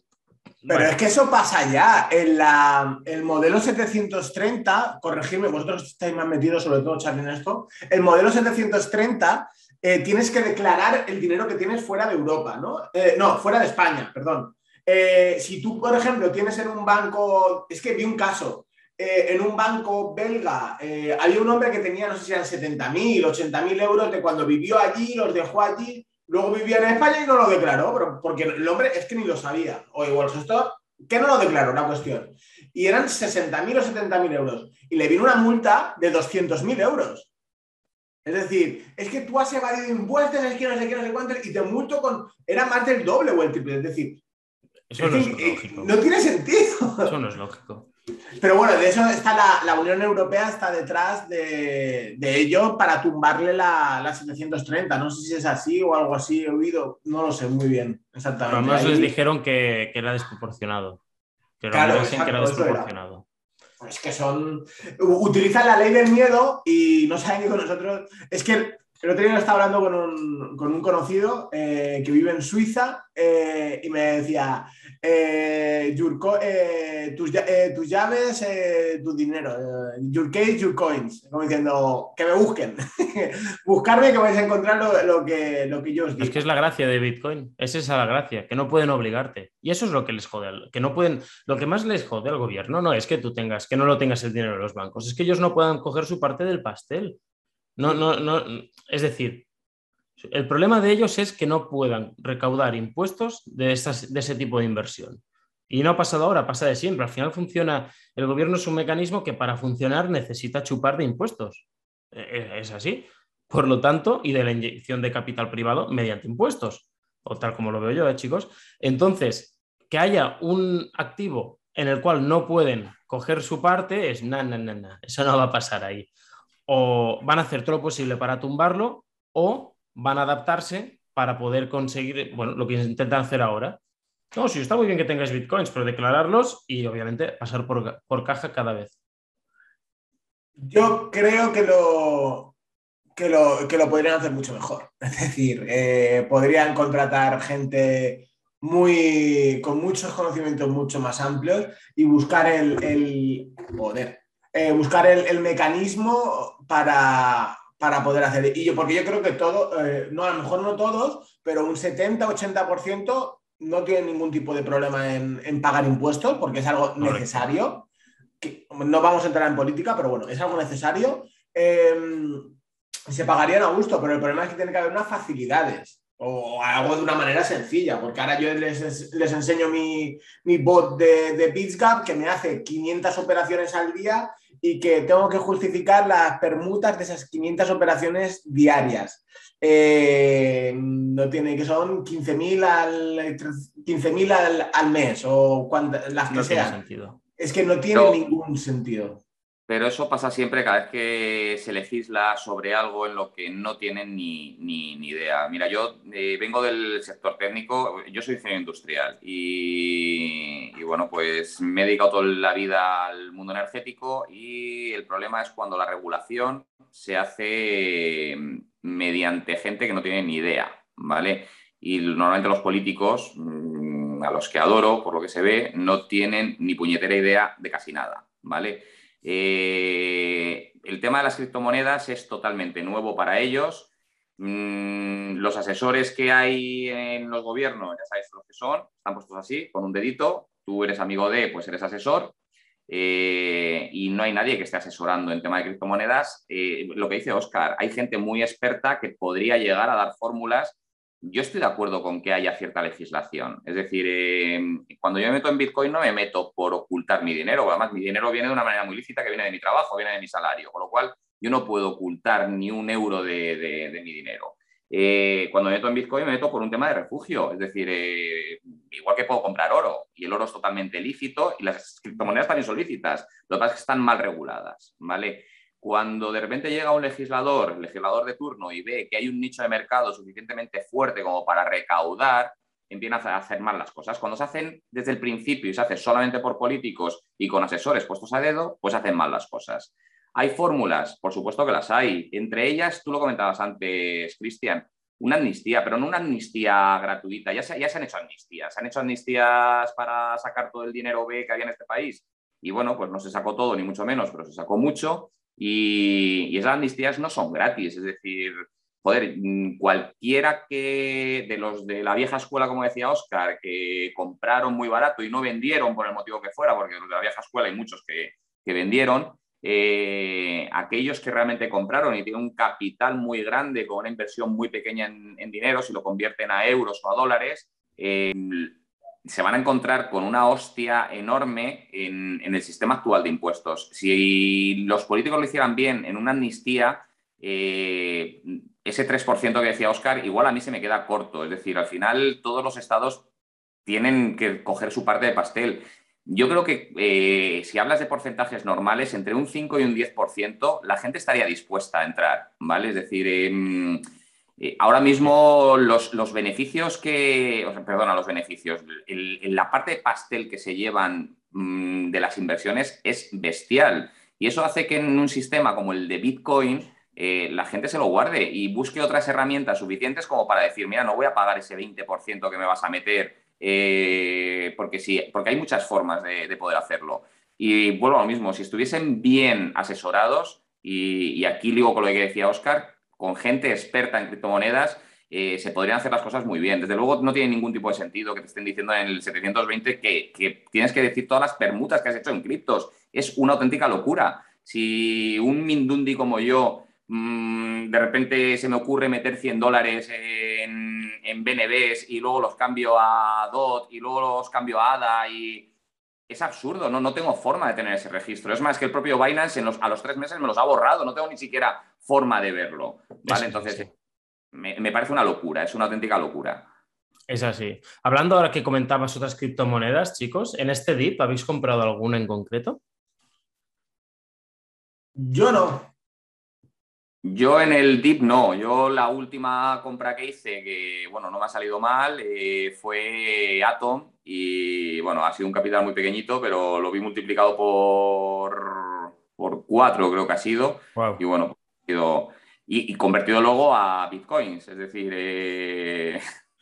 pero es que eso pasa ya. En la, el modelo 730, corregidme, vosotros estáis más metidos, sobre todo, Charlie, en esto. El modelo 730 eh, tienes que declarar el dinero que tienes fuera de Europa, ¿no? Eh, no, fuera de España, perdón. Eh, si tú, por ejemplo, tienes en un banco, es que vi un caso, en un banco belga, había un hombre que tenía, no sé si eran 70.000, 80.000 euros de cuando vivió allí, los dejó allí Luego vivía en España y no lo declaró, pero porque el hombre es que ni lo sabía. O igual esto que no lo declaró, la cuestión. Y eran 60.000 o 70.000 euros. Y le vino una multa de 200.000 euros. Es decir, es que tú has evadido impuestos, es que no sé qué, no sé cuánto, y te multo con. Era más del doble o el triple. Es decir, Eso no es lógico. No tiene sentido. Eso no es lógico. Pero bueno, de eso está la, Unión Europea está detrás de, ello para tumbarle la, 730. No sé si es así o algo así, he oído, no lo sé muy bien exactamente. Además les dijeron que, era desproporcionado. Pero claro, que era desproporcionado. Es que son. Utilizan la ley del miedo y no saben que con nosotros. Es que el otro día estaba hablando con un, conocido eh, que vive en Suiza eh, y me decía, eh, tus, llaves, tu dinero, your case, your coins, como diciendo, que me busquen, [LAUGHS] buscarme que vais a encontrar lo, que, lo que yo os digo. Es que es la gracia de Bitcoin, es esa la gracia, que no pueden obligarte. Y eso es lo que les jode, que no pueden, lo que más les jode al gobierno no es que tú tengas, que no lo tengas el dinero de los bancos, es que ellos no puedan coger su parte del pastel. No, no, no, es decir, el problema de ellos es que no puedan recaudar impuestos de, de ese tipo de inversión. Y no ha pasado ahora, pasa de siempre. Al final funciona, el gobierno es un mecanismo que para funcionar necesita chupar de impuestos. E, e, es así. Por lo tanto, y de la inyección de capital privado mediante impuestos, o tal como lo veo yo, ¿eh, chicos. Entonces, que haya un activo en el cual no pueden coger su parte es na, na, na, na. Eso no va a pasar ahí o van a hacer todo lo posible para tumbarlo o van a adaptarse para poder conseguir, bueno, lo que intentan hacer ahora. No, sí, está muy bien que tengáis bitcoins, pero declararlos y obviamente pasar por, caja cada vez. Yo creo que lo, que lo, que lo podrían hacer mucho mejor. [LAUGHS] Es decir, eh, podrían contratar gente muy, con muchos conocimientos mucho más amplios y buscar el, el poder, eh, buscar el, mecanismo para, poder hacer. Y yo, porque yo creo que todo, eh, no, a lo mejor no todos, pero un 70-80% no tienen ningún tipo de problema en, pagar impuestos porque es algo necesario. no vamos a entrar en política, pero bueno, es algo necesario. Em, se pagarían a gusto, pero el problema es que tiene que haber unas facilidades o algo de una manera sencilla, porque ahora yo les, les enseño mi, bot de, de que me hace 500 operaciones al día y que tengo que justificar las permutas de esas 500 operaciones diarias. Eh, no tiene que son 15.000 al, 15 al, al, mes o las que sean. Es que no tiene ningún sentido. Pero eso pasa siempre cada vez que se legisla sobre algo en lo que no tienen ni, idea. Mira, yo eh, vengo del sector técnico, yo soy ingeniero industrial y, bueno, pues me he dedicado toda la vida al mundo energético y el problema es cuando la regulación se hace mediante gente que no tiene ni idea, ¿vale? Y normalmente los políticos, mm, a los que adoro, por lo que se ve, no tienen ni puñetera idea de casi nada, ¿vale? Eh, el tema de las criptomonedas es totalmente nuevo para ellos. Mm, los asesores que hay en los gobiernos, ya sabéis lo que son, están puestos así, con un dedito. Tú eres amigo de, pues eres asesor. Eh, y no hay nadie que esté asesorando en tema de criptomonedas. Eh, lo que dice Oscar, hay gente muy experta que podría llegar a dar fórmulas yo estoy de acuerdo con que haya cierta legislación. Es decir, em, cuando yo me meto en Bitcoin no me meto por ocultar mi dinero, además mi dinero viene de una manera muy lícita que viene de mi trabajo, viene de mi salario, con lo cual yo no puedo ocultar ni un euro de, mi dinero. Eh, cuando me meto en Bitcoin me meto por un tema de refugio, es decir, eh, igual que puedo comprar oro y el oro es totalmente lícito y las criptomonedas también son lícitas, lo que pasa es que están mal reguladas, ¿vale? Cuando de repente llega un legislador, legislador de turno, y ve que hay un nicho de mercado suficientemente fuerte como para recaudar, empieza a hacer mal las cosas. Cuando se hacen desde el principio y se hace solamente por políticos y con asesores puestos a dedo, pues hacen mal las cosas. ¿Hay fórmulas? Por supuesto que las hay. Entre ellas, tú lo comentabas antes, Cristian, una amnistía, pero no una amnistía gratuita. Ya se, ya se han hecho amnistías. Se han hecho amnistías para sacar todo el dinero B que había en este país. Y bueno, pues no se sacó todo, ni mucho menos, pero se sacó mucho. Y, esas amnistías no son gratis, es decir, joder, mm, cualquiera que de los de la vieja escuela, como decía Oscar, que compraron muy barato y no vendieron por el motivo que fuera, porque de la vieja escuela hay muchos que, vendieron, eh, aquellos que realmente compraron y tienen un capital muy grande con una inversión muy pequeña en, dinero, si lo convierten a euros o a dólares, eh, se van a encontrar con una hostia enorme en, el sistema actual de impuestos. Si los políticos lo hicieran bien en una amnistía, eh, ese 3% que decía Oscar, igual a mí se me queda corto. Es decir, al final todos los estados tienen que coger su parte de pastel. Yo creo que eh, si hablas de porcentajes normales, entre un 5 y un 10%, la gente estaría dispuesta a entrar, ¿vale? Es decir, em, ahora mismo los, beneficios que, perdona, los beneficios, la parte de pastel que se llevan mm, de las inversiones es bestial. Y eso hace que en un sistema como el de Bitcoin, eh, la gente se lo guarde y busque otras herramientas suficientes como para decir, mira, no voy a pagar ese 20% que me vas a meter eh, porque, sí, porque hay muchas formas de, poder hacerlo. Y vuelvo a lo mismo, si estuviesen bien asesorados, y, aquí digo con lo que decía Oscar, con gente experta en criptomonedas, eh, se podrían hacer las cosas muy bien. Desde luego no tiene ningún tipo de sentido que te estén diciendo en el 720 que, tienes que decir todas las permutas que has hecho en criptos. Es una auténtica locura. Si un Mindundi como yo mm, de repente se me ocurre meter 100 dólares en BNBs y luego los cambio a DOT y luego los cambio a ADA y es absurdo, ¿no? no tengo forma de tener ese registro. Es más que el propio Binance a los tres meses me los ha borrado, no tengo ni siquiera forma de verlo. ¿vale? Entonces, Me, parece una locura, es una auténtica locura. Es así. Hablando ahora que comentabas otras criptomonedas, chicos, ¿en este DIP habéis comprado alguna en concreto? Yo no. Yo en el DIP no, yo la última compra que hice, que bueno, no me ha salido mal, eh, fue Atom y bueno, ha sido un capital muy pequeñito, pero lo vi multiplicado por, por cuatro creo que ha sido y bueno, y, convertido luego a Bitcoins, es decir... Eh,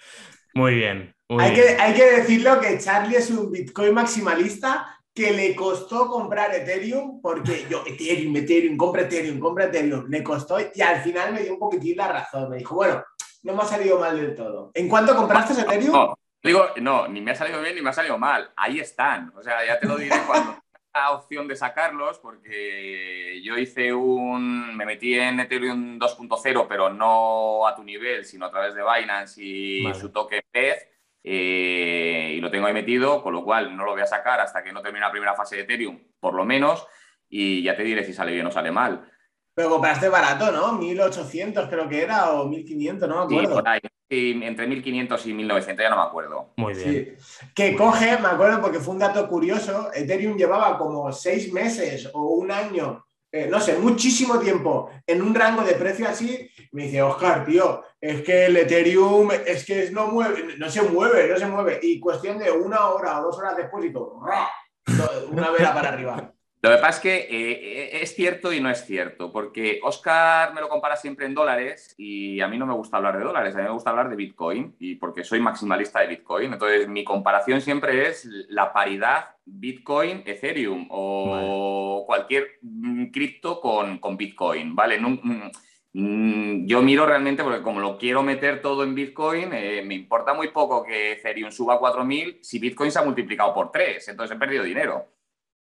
[LAUGHS] muy bien. hay, Que, hay que decirlo que Charlie es un Bitcoin maximalista que le costó comprar Ethereum, porque yo, Ethereum, Ethereum, compra Ethereum, compra Ethereum, me costó y al final me dio un poquitín la razón. Me dijo, bueno, no me ha salido mal del todo. ¿En cuánto compraste Ethereum? No, digo, no, ni me ha salido bien ni me ha salido mal. Ahí están. O sea, ya te lo diré cuando [LAUGHS] la opción de sacarlos, porque yo hice un. Me metí en Ethereum 2.0, pero no a tu nivel, sino a través de Binance y su toque PEZ. Eh, y lo tengo ahí metido, con lo cual no lo voy a sacar hasta que no termine la primera fase de Ethereum, por lo menos, y ya te diré si sale bien o sale mal. Pero compraste barato, ¿no? 1800 creo que era, o 1500, no me acuerdo. Sí, entre 1500 y 1900, ya no me acuerdo. Muy bien. Que coge, me acuerdo porque fue un dato curioso, Ethereum llevaba como seis meses o un año eh, no sé, muchísimo tiempo en un rango de precio así, me dice, Oscar, tío, es que el Ethereum es que no mueve, no se mueve, no se mueve. Y cuestión de una hora o dos horas después y todo, una vela para arriba. Lo que pasa es que eh, eh, es cierto y no es cierto, porque Oscar me lo compara siempre en dólares y a mí no me gusta hablar de dólares, a mí me gusta hablar de Bitcoin y porque soy maximalista de Bitcoin. Entonces, mi comparación siempre es la paridad Bitcoin, Ethereum o cualquier mm, cripto con, Bitcoin, ¿vale? Mm, yo miro realmente, porque como lo quiero meter todo en Bitcoin, eh, me importa muy poco que Ethereum suba a 4.000 si Bitcoin se ha multiplicado por 3, entonces he perdido dinero.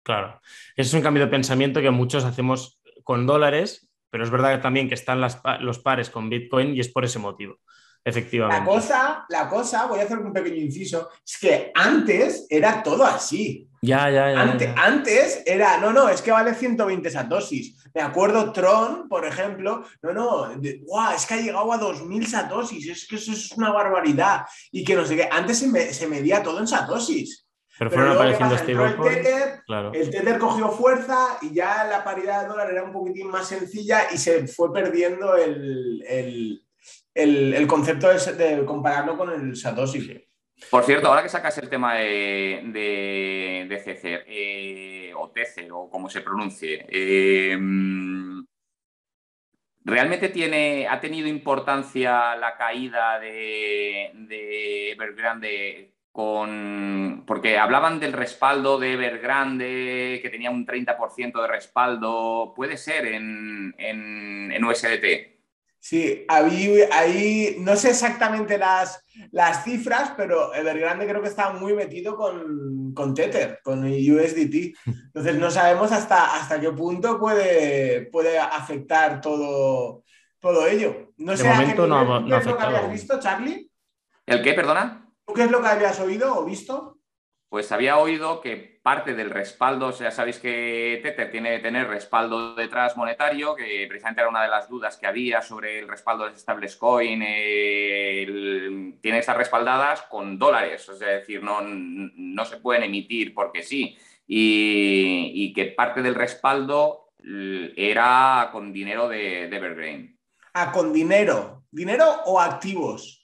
Claro, ese es un cambio de pensamiento que muchos hacemos con dólares, pero es verdad también que están los pares con Bitcoin y es por ese motivo. Efectivamente. La cosa, la cosa, voy a hacer un pequeño inciso, es que antes era todo así. Ya, ya, ya. Antes, era, no, no, es que vale 120 satosis. Me acuerdo Tron, por ejemplo, no, no, es que ha llegado a 2000 satosis, es que eso es una barbaridad. Y que no sé qué, antes se, se medía todo en satosis. Pero, fueron apareciendo stablecoins. El, el Tether cogió fuerza y ya la paridad de dólar era un poquitín más sencilla y se fue perdiendo el, concepto de, compararlo con el Satoshi. Por cierto, ahora que sacas el tema de, de, eh, o Tether o como se pronuncie, eh, ¿realmente tiene, ha tenido importancia la caída de, de Evergrande con. Porque hablaban del respaldo de Evergrande, que tenía un 30% de respaldo. ¿Puede ser en, en, USDT? Sí, ahí, ahí, no sé exactamente las, las cifras, pero Evergrande creo que está muy metido con, con Tether, con USDT. Entonces no sabemos hasta, hasta qué punto puede, puede afectar todo, todo ello. No sé momento no, no lo que habías visto, Charlie. ¿El qué, perdona? Qué es lo que habías oído o visto? Pues había oído que parte del respaldo, o sea, sabéis que Tether tiene que tener respaldo detrás monetario, que precisamente era una de las dudas que había sobre el respaldo de stablecoin, eh, tiene esas respaldadas con dólares, es decir, no, no se pueden emitir porque sí, y, que parte del respaldo era con dinero de, de Evergreen. Ah, con dinero, dinero o activos.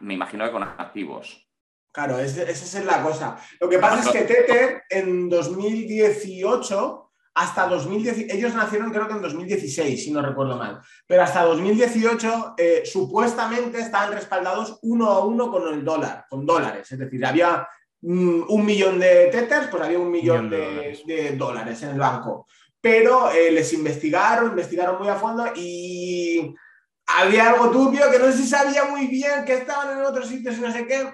Me imagino que con activos. Claro, esa es la cosa. Lo que pasa es que Tether en 2018, hasta 2010, ellos nacieron creo que en 2016, si no recuerdo mal, pero hasta 2018 eh, supuestamente estaban respaldados uno a uno con el dólar, con dólares. Es decir, había mm, un millón de Tethers, pues había un millón, de, dólares. en el banco. Pero eh, les investigaron, investigaron muy a fondo y había algo turbio que no se sabía muy bien, que estaban en otros sitios y no sé qué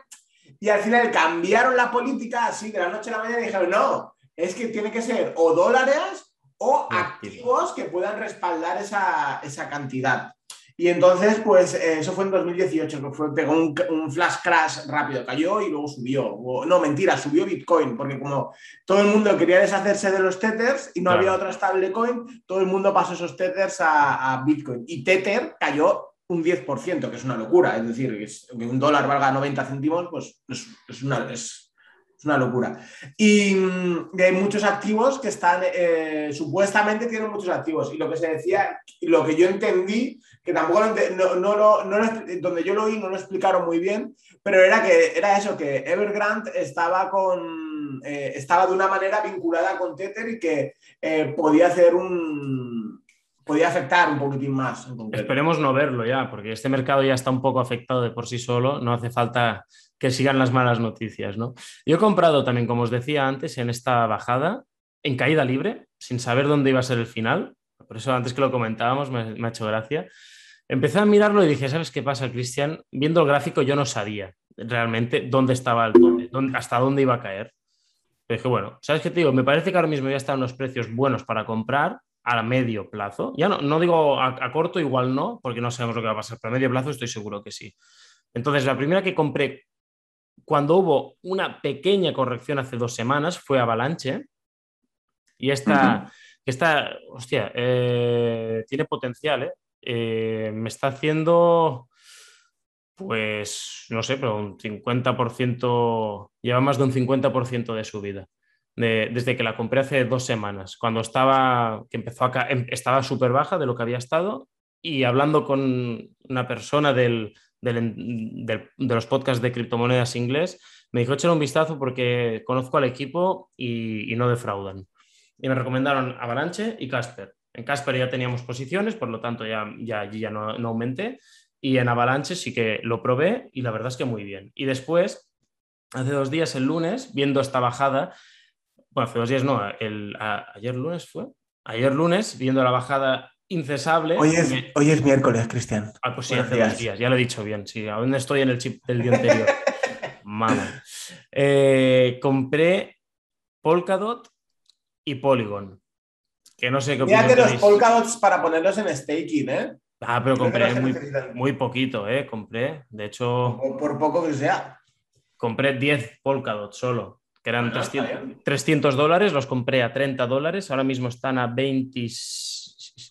y al final cambiaron la política así de la noche a la mañana y dijeron, no, es que tiene que ser o dólares o activos que puedan respaldar esa, cantidad. Y entonces, pues eh, eso fue en 2018, que fue, pegó un, flash crash rápido, cayó y luego subió. no, mentira, subió Bitcoin, porque como todo el mundo quería deshacerse de los Tethers y no había otra stablecoin, todo el mundo pasó esos Tethers a, a Bitcoin. Y Tether cayó un 10%, que es una locura. Es decir, que, un dólar valga 90 céntimos, pues es, una, es, una, locura. Y, mm, hay muchos activos que están, eh, supuestamente tienen muchos activos. Y lo que se decía, lo que yo entendí, que tampoco no, no, donde yo lo oí no lo explicaron muy bien, pero era que era eso, que Evergrande estaba con eh, estaba de una manera vinculada con Tether y que eh, podía hacer un podía afectar un poquitín más. Esperemos no verlo ya, porque este mercado ya está un poco afectado de por sí solo, no hace falta que sigan las malas noticias. ¿no? Yo he comprado también, como os decía antes, en esta bajada, en caída libre, sin saber dónde iba a ser el final, por eso antes que lo comentábamos me, ha hecho gracia. Empecé a mirarlo y dije, ¿sabes qué pasa, Cristian? Viendo el gráfico yo no sabía realmente dónde estaba el tope, hasta dónde iba a caer. dije, bueno, ¿sabes qué te digo? Me parece que ahora mismo ya están los precios buenos para comprar a medio plazo. Ya no, no digo a, corto, igual no, porque no sabemos lo que va a pasar, pero a medio plazo estoy seguro que sí. Entonces, la primera que compré cuando hubo una pequeña corrección hace dos semanas fue Avalanche. Y esta, esta hostia, eh, tiene potencial, ¿eh? ¿eh? Me está haciendo, pues, no sé, pero un 50%, lleva más de un 50% de subida desde que la compré hace dos semanas, cuando estaba, que empezó acá, em, estaba súper baja de lo que había estado y hablando con una persona del, de los podcasts de criptomonedas inglés, me dijo, échale un vistazo porque conozco al equipo y, no defraudan. Y me recomendaron Avalanche y Casper. En Casper ya teníamos posiciones, por lo tanto ya, ya ya no, no aumenté. Y en Avalanche sí que lo probé y la verdad es que muy bien. Y después, hace dos días, el lunes, viendo esta bajada, bueno, hace dos días no, el, ayer lunes fue, ayer lunes, viendo la bajada incesable. Hoy es, hoy es miércoles, Cristian. Ah, pues sí, hace dos días, ya lo he dicho bien, sí, aún estoy en el chip del día anterior. Mamá. Eh, compré Polkadot y Polygon. Que no sé qué Mírate los Polkadots para ponerlos en staking, ¿eh? Ah, pero compré muy, poquito, ¿eh? Compré, de hecho... Por, por poco que sea. Compré 10 Polkadot solo que eran 300, dólares, los compré a 30 dólares, ahora mismo están a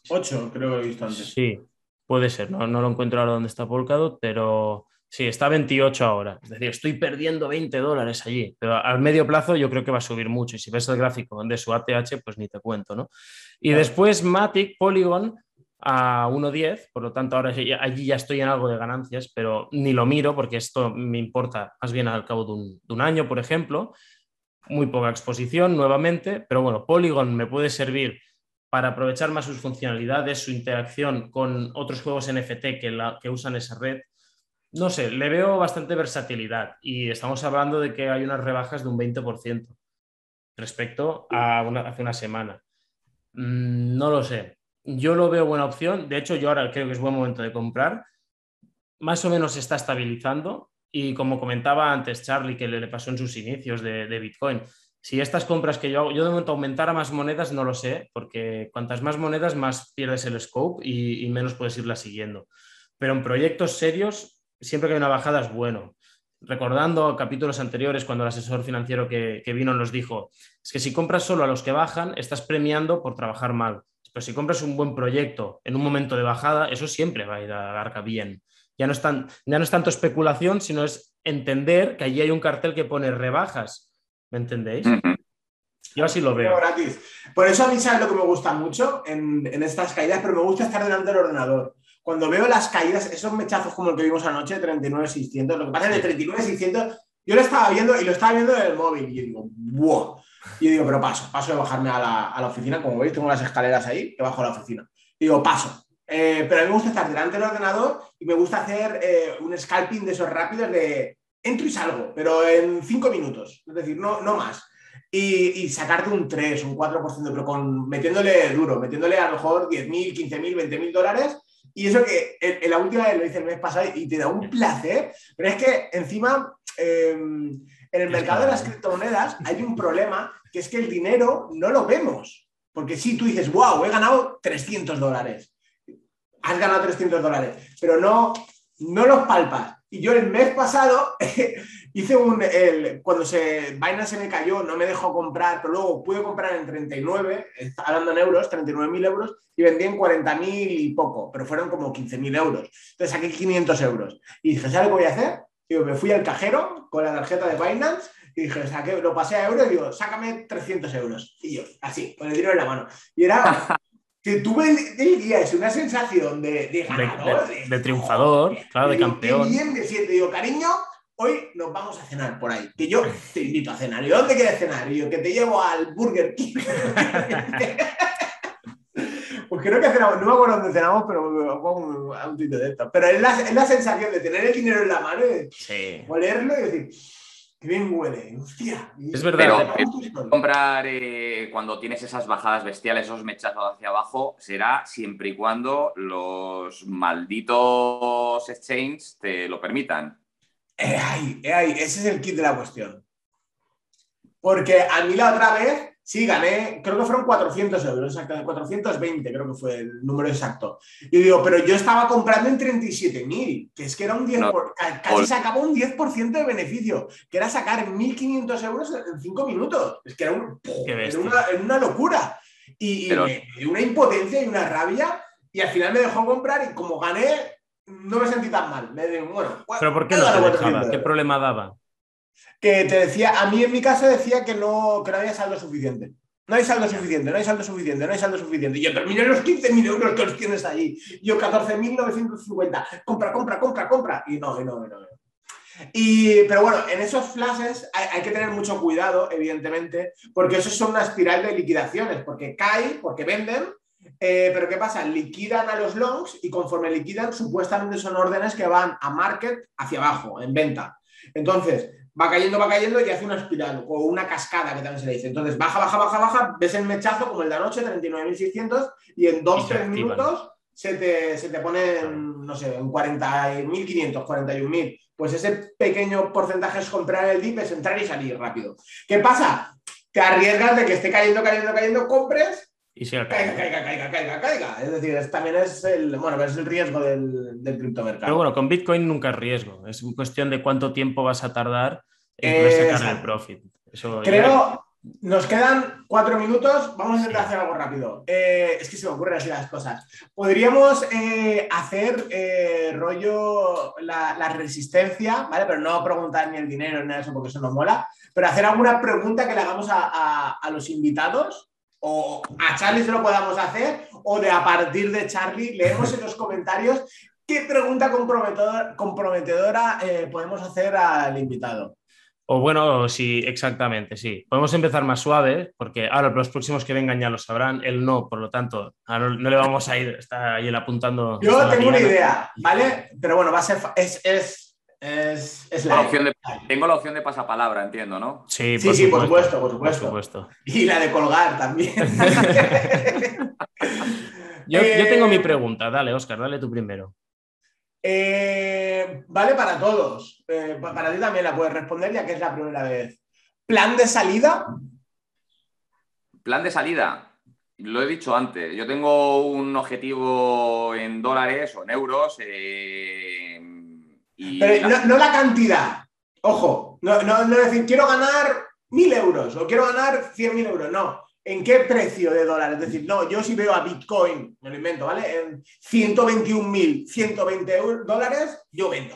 28, creo que he visto antes. Sí, puede ser, no, no lo encuentro ahora donde está Polkadot, pero sí, está a 28 ahora. Es decir, estoy perdiendo 20 dólares allí, pero al medio plazo yo creo que va a subir mucho y si ves el gráfico de su ATH, pues ni te cuento, ¿no? Y después Matic, Polygon, a 1.10, por lo tanto ahora allí ya estoy en algo de ganancias, pero ni lo miro porque esto me importa más bien al cabo de un, de un año, por ejemplo, muy poca exposición nuevamente, pero bueno, Polygon me puede servir para aprovechar más sus funcionalidades, su interacción con otros juegos NFT que, que usan esa red. No sé, le veo bastante versatilidad y estamos hablando de que hay unas rebajas de un 20% respecto a hace una semana. Mm, no lo sé. Yo lo veo buena opción. De hecho, yo ahora creo que es buen momento de comprar. Más o menos se está estabilizando. Y como comentaba antes Charlie, que le, pasó en sus inicios de, Bitcoin, si estas compras que yo hago, yo de momento aumentar a más monedas no lo sé, porque cuantas más monedas más pierdes el scope y, menos puedes irla siguiendo. Pero en proyectos serios, siempre que hay una bajada es bueno. recordando capítulos anteriores cuando el asesor financiero que, vino nos dijo, es que si compras solo a los que bajan, estás premiando por trabajar mal. Pero si compras un buen proyecto en un momento de bajada, eso siempre va a ir a la arca bien. Ya no, es ya no es tanto especulación, sino es entender que allí hay un cartel que pone rebajas. ¿Me entendéis? Yo así lo veo. Gratis. Por eso a mí sabes lo que me gusta mucho en, en estas caídas, pero me gusta estar delante del ordenador cuando veo las caídas, esos mechazos como el que vimos anoche, 39.600, lo que pasa es que de 39.600, yo lo estaba viendo y lo estaba viendo en el móvil y yo digo, ¡buah! Y yo digo, pero paso, paso de bajarme a la, oficina, como veis, tengo las escaleras ahí, que bajo a la oficina. Y digo, paso. Eh, pero a mí me gusta estar delante del ordenador y me gusta hacer eh, un scalping de esos rápidos de entro y salgo, pero en cinco minutos, es decir, no, no más. Y, y, sacarte un 3, un 4%, pero con, metiéndole duro, metiéndole a lo mejor 10.000, 15.000, 20.000 dólares y eso que en, la última vez lo hice el mes pasado y te da un placer, pero es que encima em, en el mercado de las criptomonedas hay un problema que es que el dinero no lo vemos. Porque si tú dices, wow, he ganado 300 dólares. Has ganado 300 dólares, pero no, no los palpas. Y yo el mes pasado [LAUGHS] hice un. Cuando se, Binance se me cayó, no me dejó comprar, pero luego pude comprar en 39, hablando en euros, 39.000 euros, y vendí en 40.000 y poco, pero fueron como 15.000 euros. Entonces saqué 500 euros. Y dije, ¿sabes qué voy a hacer? Digo, me fui al cajero con la tarjeta de Binance y dije, saqué, lo pasé a euros y digo, sácame 300 euros. Y yo, así, con el dinero en la mano. Y era [LAUGHS] que tuve el, día es una sensación de, de ganador. De, triunfador, claro, de campeón. bien me siento. Digo, cariño, hoy nos vamos a cenar por ahí. Que yo te invito a cenar. ¿Y dónde quieres cenar? Y yo, que te llevo al Burger King. [LAUGHS] pues creo que cenamos, no me acuerdo dónde cenamos, pero pongo a un de esto. Pero es la, es la, sensación de tener el dinero en la mano, y sí. olerlo y decir, qué bien huele, hostia. Es verdad. Pero, comprar eh, cuando tienes esas bajadas bestiales, esos mechazos hacia abajo, será siempre y cuando los malditos exchanges te lo permitan. Eh, eh, ese es el kit de la cuestión. Porque a mí la otra vez, sí, gané, creo que fueron 400 euros, exactamente, 420 creo que fue el número exacto. Y digo, pero yo estaba comprando en 37.000, que es que era un 10%, casi sacaba un 10% de beneficio, que era sacar 1.500 euros en 5 minutos. Es que era, una, locura. Y, y una impotencia y una rabia, y al final me dejó comprar y como gané, no me sentí tan mal. Me bueno, ¿Pero por qué no te dejaba? ¿Qué problema daba? Que te decía, a mí en mi caso decía que no, que no había saldo suficiente. No hay saldo suficiente, no hay saldo suficiente, no hay saldo suficiente. Y yo terminé los 15.000 euros que los tienes allí. Yo 14.950. Compra, compra, compra, compra. Y no, y no, y no. Y, pero bueno, en esos flashes hay, que tener mucho cuidado, evidentemente, porque eso son una espiral de liquidaciones, porque cae, porque venden, eh, pero ¿qué pasa? Liquidan a los longs y conforme liquidan, supuestamente son órdenes que van a market hacia abajo, en venta. Entonces, va cayendo, va cayendo y hace una espiral o una cascada que también se le dice. Entonces, baja, baja, baja, baja, ves el mechazo como el de anoche, 39.600 y en 2-3 minutos se te, se te pone, en, no sé, en 40.500, 41.000. Pues ese pequeño porcentaje es comprar el dip, es entrar y salir rápido. ¿Qué pasa? Te arriesgas de que esté cayendo, cayendo, cayendo, compres y caiga, caiga, caiga, caiga, caiga, Es decir, también es el, bueno, es el riesgo del, del criptomercado. Pero bueno, con Bitcoin nunca es riesgo. Es cuestión de cuánto tiempo vas a tardar en sacar el profit. Creo, nos quedan cuatro minutos. Vamos a intentar hacer algo rápido. Eh, es que se me ocurren así las cosas. Podríamos eh, hacer eh, rollo la, resistencia, ¿vale? Pero no preguntar ni el dinero ni nada de eso porque eso no mola. Pero hacer alguna pregunta que le hagamos a, a los invitados o a Charlie se lo podamos hacer, o de a partir de Charlie leemos en los comentarios qué pregunta comprometedora, comprometedora eh, podemos hacer al invitado. O bueno, sí, exactamente, sí. Podemos empezar más suave, porque ahora los próximos que vengan ya lo sabrán, él no, por lo tanto, no, le vamos a ir, está ahí él apuntando. Yo tengo una idea, ¿vale? Pero bueno, va a ser, es, es es, la opción de, tengo la opción de pasapalabra, entiendo, ¿no? Sí, sí, sí, por supuesto, por supuesto. Y la de colgar también. [LAUGHS] yo, tengo mi eh, pregunta, dale, Oscar, dale tú primero. Eh, vale para todos. Eh, para ti también la puedes responder, ya que es la primera vez. ¿Plan de salida? Plan de salida. Lo he dicho antes. Yo tengo un objetivo en dólares o en euros. Pero no, la cantidad, Ojo, no, no, no decir quiero ganar mil euros o quiero ganar cien mil euros, no. ¿En qué precio de dólares? Es decir, no, yo si veo a Bitcoin, me lo invento, ¿vale? En 121.000, 120 dólares, yo vendo.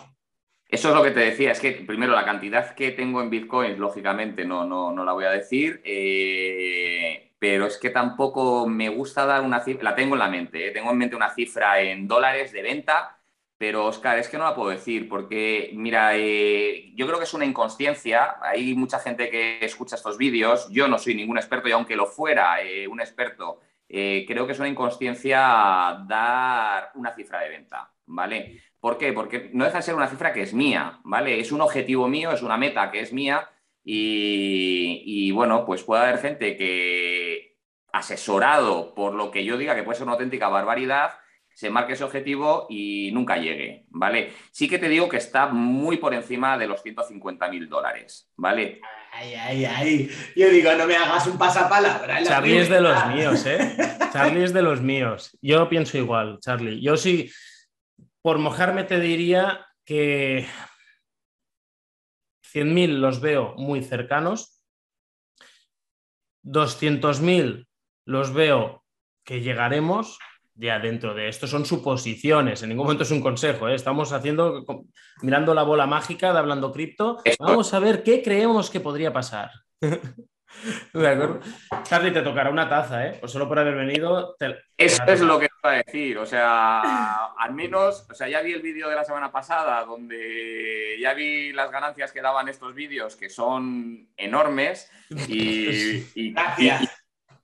Eso es lo que te decía, es que primero la cantidad que tengo en Bitcoin, lógicamente no, no, no la voy a decir, eh, pero es que tampoco me gusta dar una cifra, la tengo en la mente, eh, tengo en mente una cifra en dólares de venta, pero Oscar, es que no la puedo decir, porque mira, eh, yo creo que es una inconsciencia, hay mucha gente que escucha estos vídeos, yo no soy ningún experto y aunque lo fuera un experto, creo que es una inconsciencia dar una cifra de venta, ¿vale? ¿Por qué? Porque no deja de ser una cifra que es mía, ¿vale? Es un objetivo mío, es una meta que es mía y, bueno, pues puede haber gente que asesorado por lo que yo diga que puede ser una auténtica barbaridad, se marque ese objetivo y nunca llegue, ¿vale? Sí que te digo que está muy por encima de los 150 mil dólares, ¿vale? Ay, ay, ay. Yo digo, no me hagas un pasapalabra. Charlie es de los míos, ¿eh? [LAUGHS] Charlie es de los míos. Yo pienso igual, Charlie. Yo sí, por mojarme te diría que 100.000 los veo muy cercanos, 200.000 los veo que llegaremos ya dentro de esto. Son suposiciones, en ningún momento es un consejo. ¿eh? Estamos haciendo, mirando la bola mágica de Hablando Cripto. Vamos a ver qué creemos que podría pasar. [LAUGHS] De acuerdo. Charlie, te tocará una taza, ¿eh? Pues solo por haber venido. Eso es lo que iba a decir. O sea, [LAUGHS] al menos, o sea, ya vi el vídeo de la semana pasada donde ya vi las ganancias que daban estos vídeos, que son enormes. Y, [LAUGHS] y, y,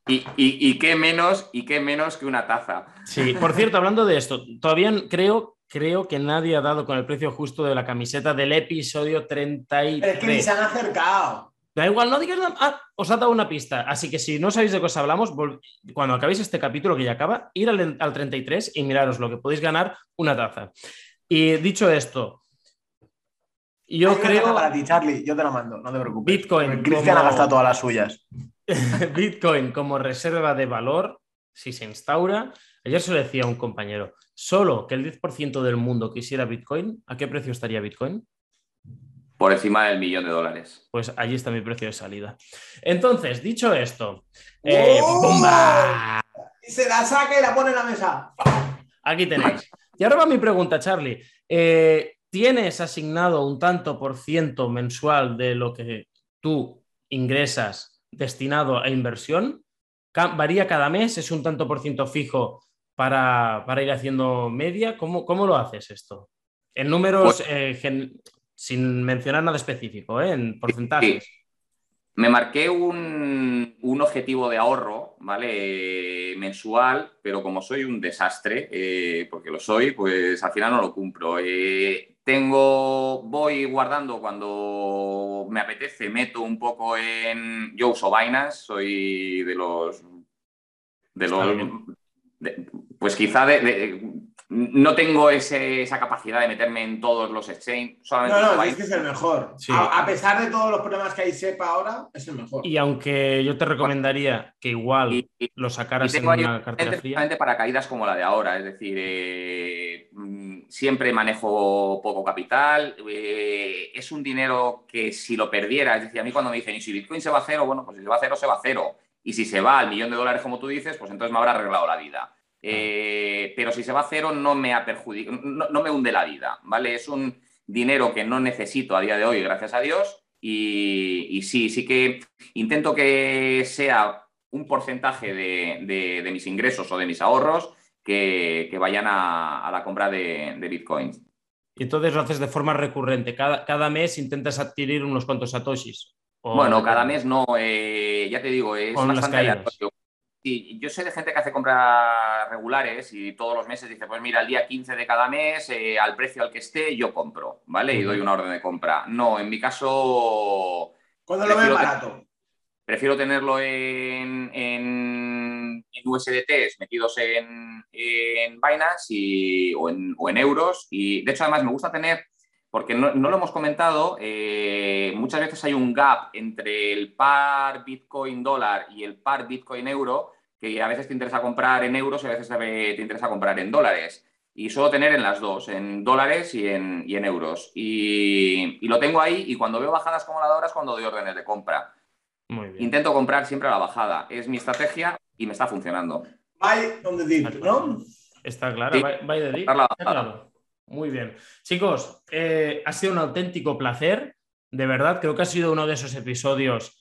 qué menos, y qué menos que una taza. Sí, por cierto, hablando de esto, todavía creo, creo que nadie ha dado con el precio justo de la camiseta del episodio 33. Es que ni se han acercado. Da igual, no digas nada. Ah, os ha dado una pista. Así que si no sabéis de qué os hablamos, cuando acabéis este capítulo que ya acaba, ir al, 33 y miraros lo que podéis ganar una taza. Y dicho esto, yo creo. Para ti, Charlie, yo te lo mando, no te preocupes. Bitcoin. Cristian ha gastado todas las suyas. [LAUGHS] Bitcoin como reserva de valor, si se instaura. Ayer se lo decía a un compañero, solo que el 10% del mundo quisiera Bitcoin, ¿a qué precio estaría Bitcoin? Por encima del millón de dólares. Pues allí está mi precio de salida. Entonces, dicho esto, eh, ¡bomba! Se la saca y la pone en la mesa. Aquí tenéis. Y ahora va mi pregunta, Charlie. Eh, ¿Tienes asignado un tanto por ciento mensual de lo que tú ingresas destinado a inversión? ¿Varía cada mes? ¿Es un tanto por ciento fijo para, ir haciendo media? ¿Cómo, ¿Cómo, lo haces esto? En números, pues eh, sin mencionar nada específico, ¿eh? en porcentajes. Me marqué un, objetivo de ahorro, ¿vale? mensual, pero como soy un desastre, eh, porque lo soy, pues al final no lo cumplo. Eh, tengo, voy guardando cuando me apetece, meto un poco en. Yo uso Binance, soy de los. De los. pues quizá de, no tengo esa capacidad de meterme en todos los exchanges. no, no, es que es el mejor. A, pesar de todos los problemas que hay SEPA ahora, es el mejor. Y aunque yo te recomendaría que igual lo sacaras en una cartera fría. para caídas como la de ahora, es decir, eh, mm, siempre manejo poco capital. Eh, es un dinero que si lo perdiera, es decir, a mí cuando me dicen, ¿y si Bitcoin se va a cero? Bueno, pues si se va a cero, se va a cero. Y si se va al millón de dólares, como tú dices, pues entonces me habrá arreglado la vida. Eh, pero si se va a cero no me ha perjudicado, no, me hunde la vida, ¿vale? Es un dinero que no necesito a día de hoy, gracias a Dios, y, sí, sí que intento que sea un porcentaje de, mis ingresos o de mis ahorros que, vayan a, la compra de, bitcoins. Y entonces lo haces de forma recurrente. Cada, mes intentas adquirir unos cuantos satoshis. Bueno, cada mes no. Eh, ya te digo, es bastante aleatorio yo sé de gente que hace compras regulares y todos los meses dice, pues mira, el día 15 de cada mes, eh, al precio al que esté, yo compro, ¿vale? Y doy una orden de compra. No, en mi caso... ¿Cuándo lo ves barato? prefiero tenerlo en, en, USDTs metidos en, en Binance o, en, euros. Y de hecho, además, me gusta tener, porque no, lo hemos comentado, eh, muchas veces hay un gap entre el par Bitcoin dólar y el par Bitcoin euro que a veces te interesa comprar en euros y a veces te interesa comprar en dólares. y suelo tener en las dos, en dólares y en, en euros. Y, lo tengo ahí y cuando veo bajadas acumuladoras cuando doy órdenes de compra. Intento comprar siempre a la bajada. Es mi estrategia y me está funcionando. Buy on the dip, ¿no? Está claro, buy, the dip. Muy bien. Chicos, eh, ha sido un auténtico placer. De verdad, creo que ha sido uno de esos episodios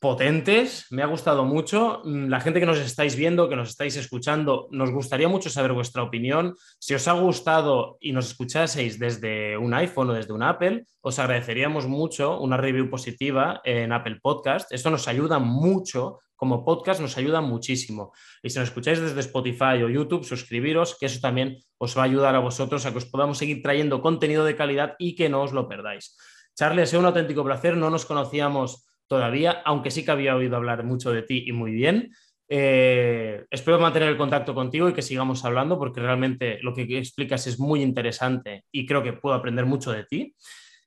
potentes, me ha gustado mucho. Mm, la gente que nos estáis viendo, que nos estáis escuchando, nos gustaría mucho saber vuestra opinión. Si os ha gustado y nos escuchaseis desde un iPhone o desde un Apple, os agradeceríamos mucho una review positiva en Apple Podcast. Esto nos ayuda mucho, como podcast nos ayuda muchísimo. Y si nos escucháis desde Spotify o YouTube, suscribiros, que eso también os va a ayudar a vosotros a que os podamos seguir trayendo contenido de calidad y que no os lo perdáis. Charlie, ha sido un auténtico placer. No nos conocíamos todavía, aunque sí que había oído hablar mucho de ti y muy bien. Eh, espero mantener el contacto contigo y que sigamos hablando porque realmente lo que explicas es muy interesante y creo que puedo aprender mucho de ti.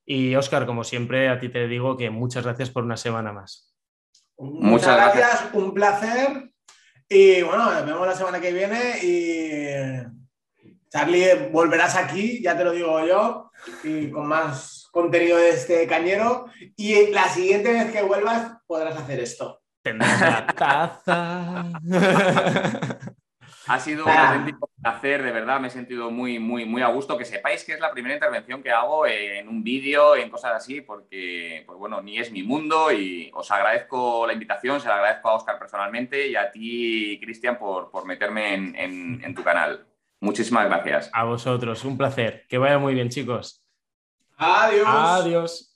Y Oscar, como siempre, a ti te digo que muchas gracias por una semana más. Muchas gracias, un placer. Y bueno, nos vemos la semana que viene y Charlie, volverás aquí, ya te lo digo yo, y con más contenido de este cañero y la siguiente vez que vuelvas podrás hacer esto. Tendrás la taza. [LAUGHS] Ha sido un auténtico placer, de verdad, me he sentido muy, muy, muy a gusto. Que sepáis que es la primera intervención que hago en un vídeo, en cosas así, porque, pues bueno, ni es mi mundo y os agradezco la invitación, se la agradezco a Oscar personalmente y a ti, Cristian, por, por meterme en, en tu canal. Muchísimas gracias. A vosotros, un placer. Que vaya muy bien, chicos. Adiós. Adiós.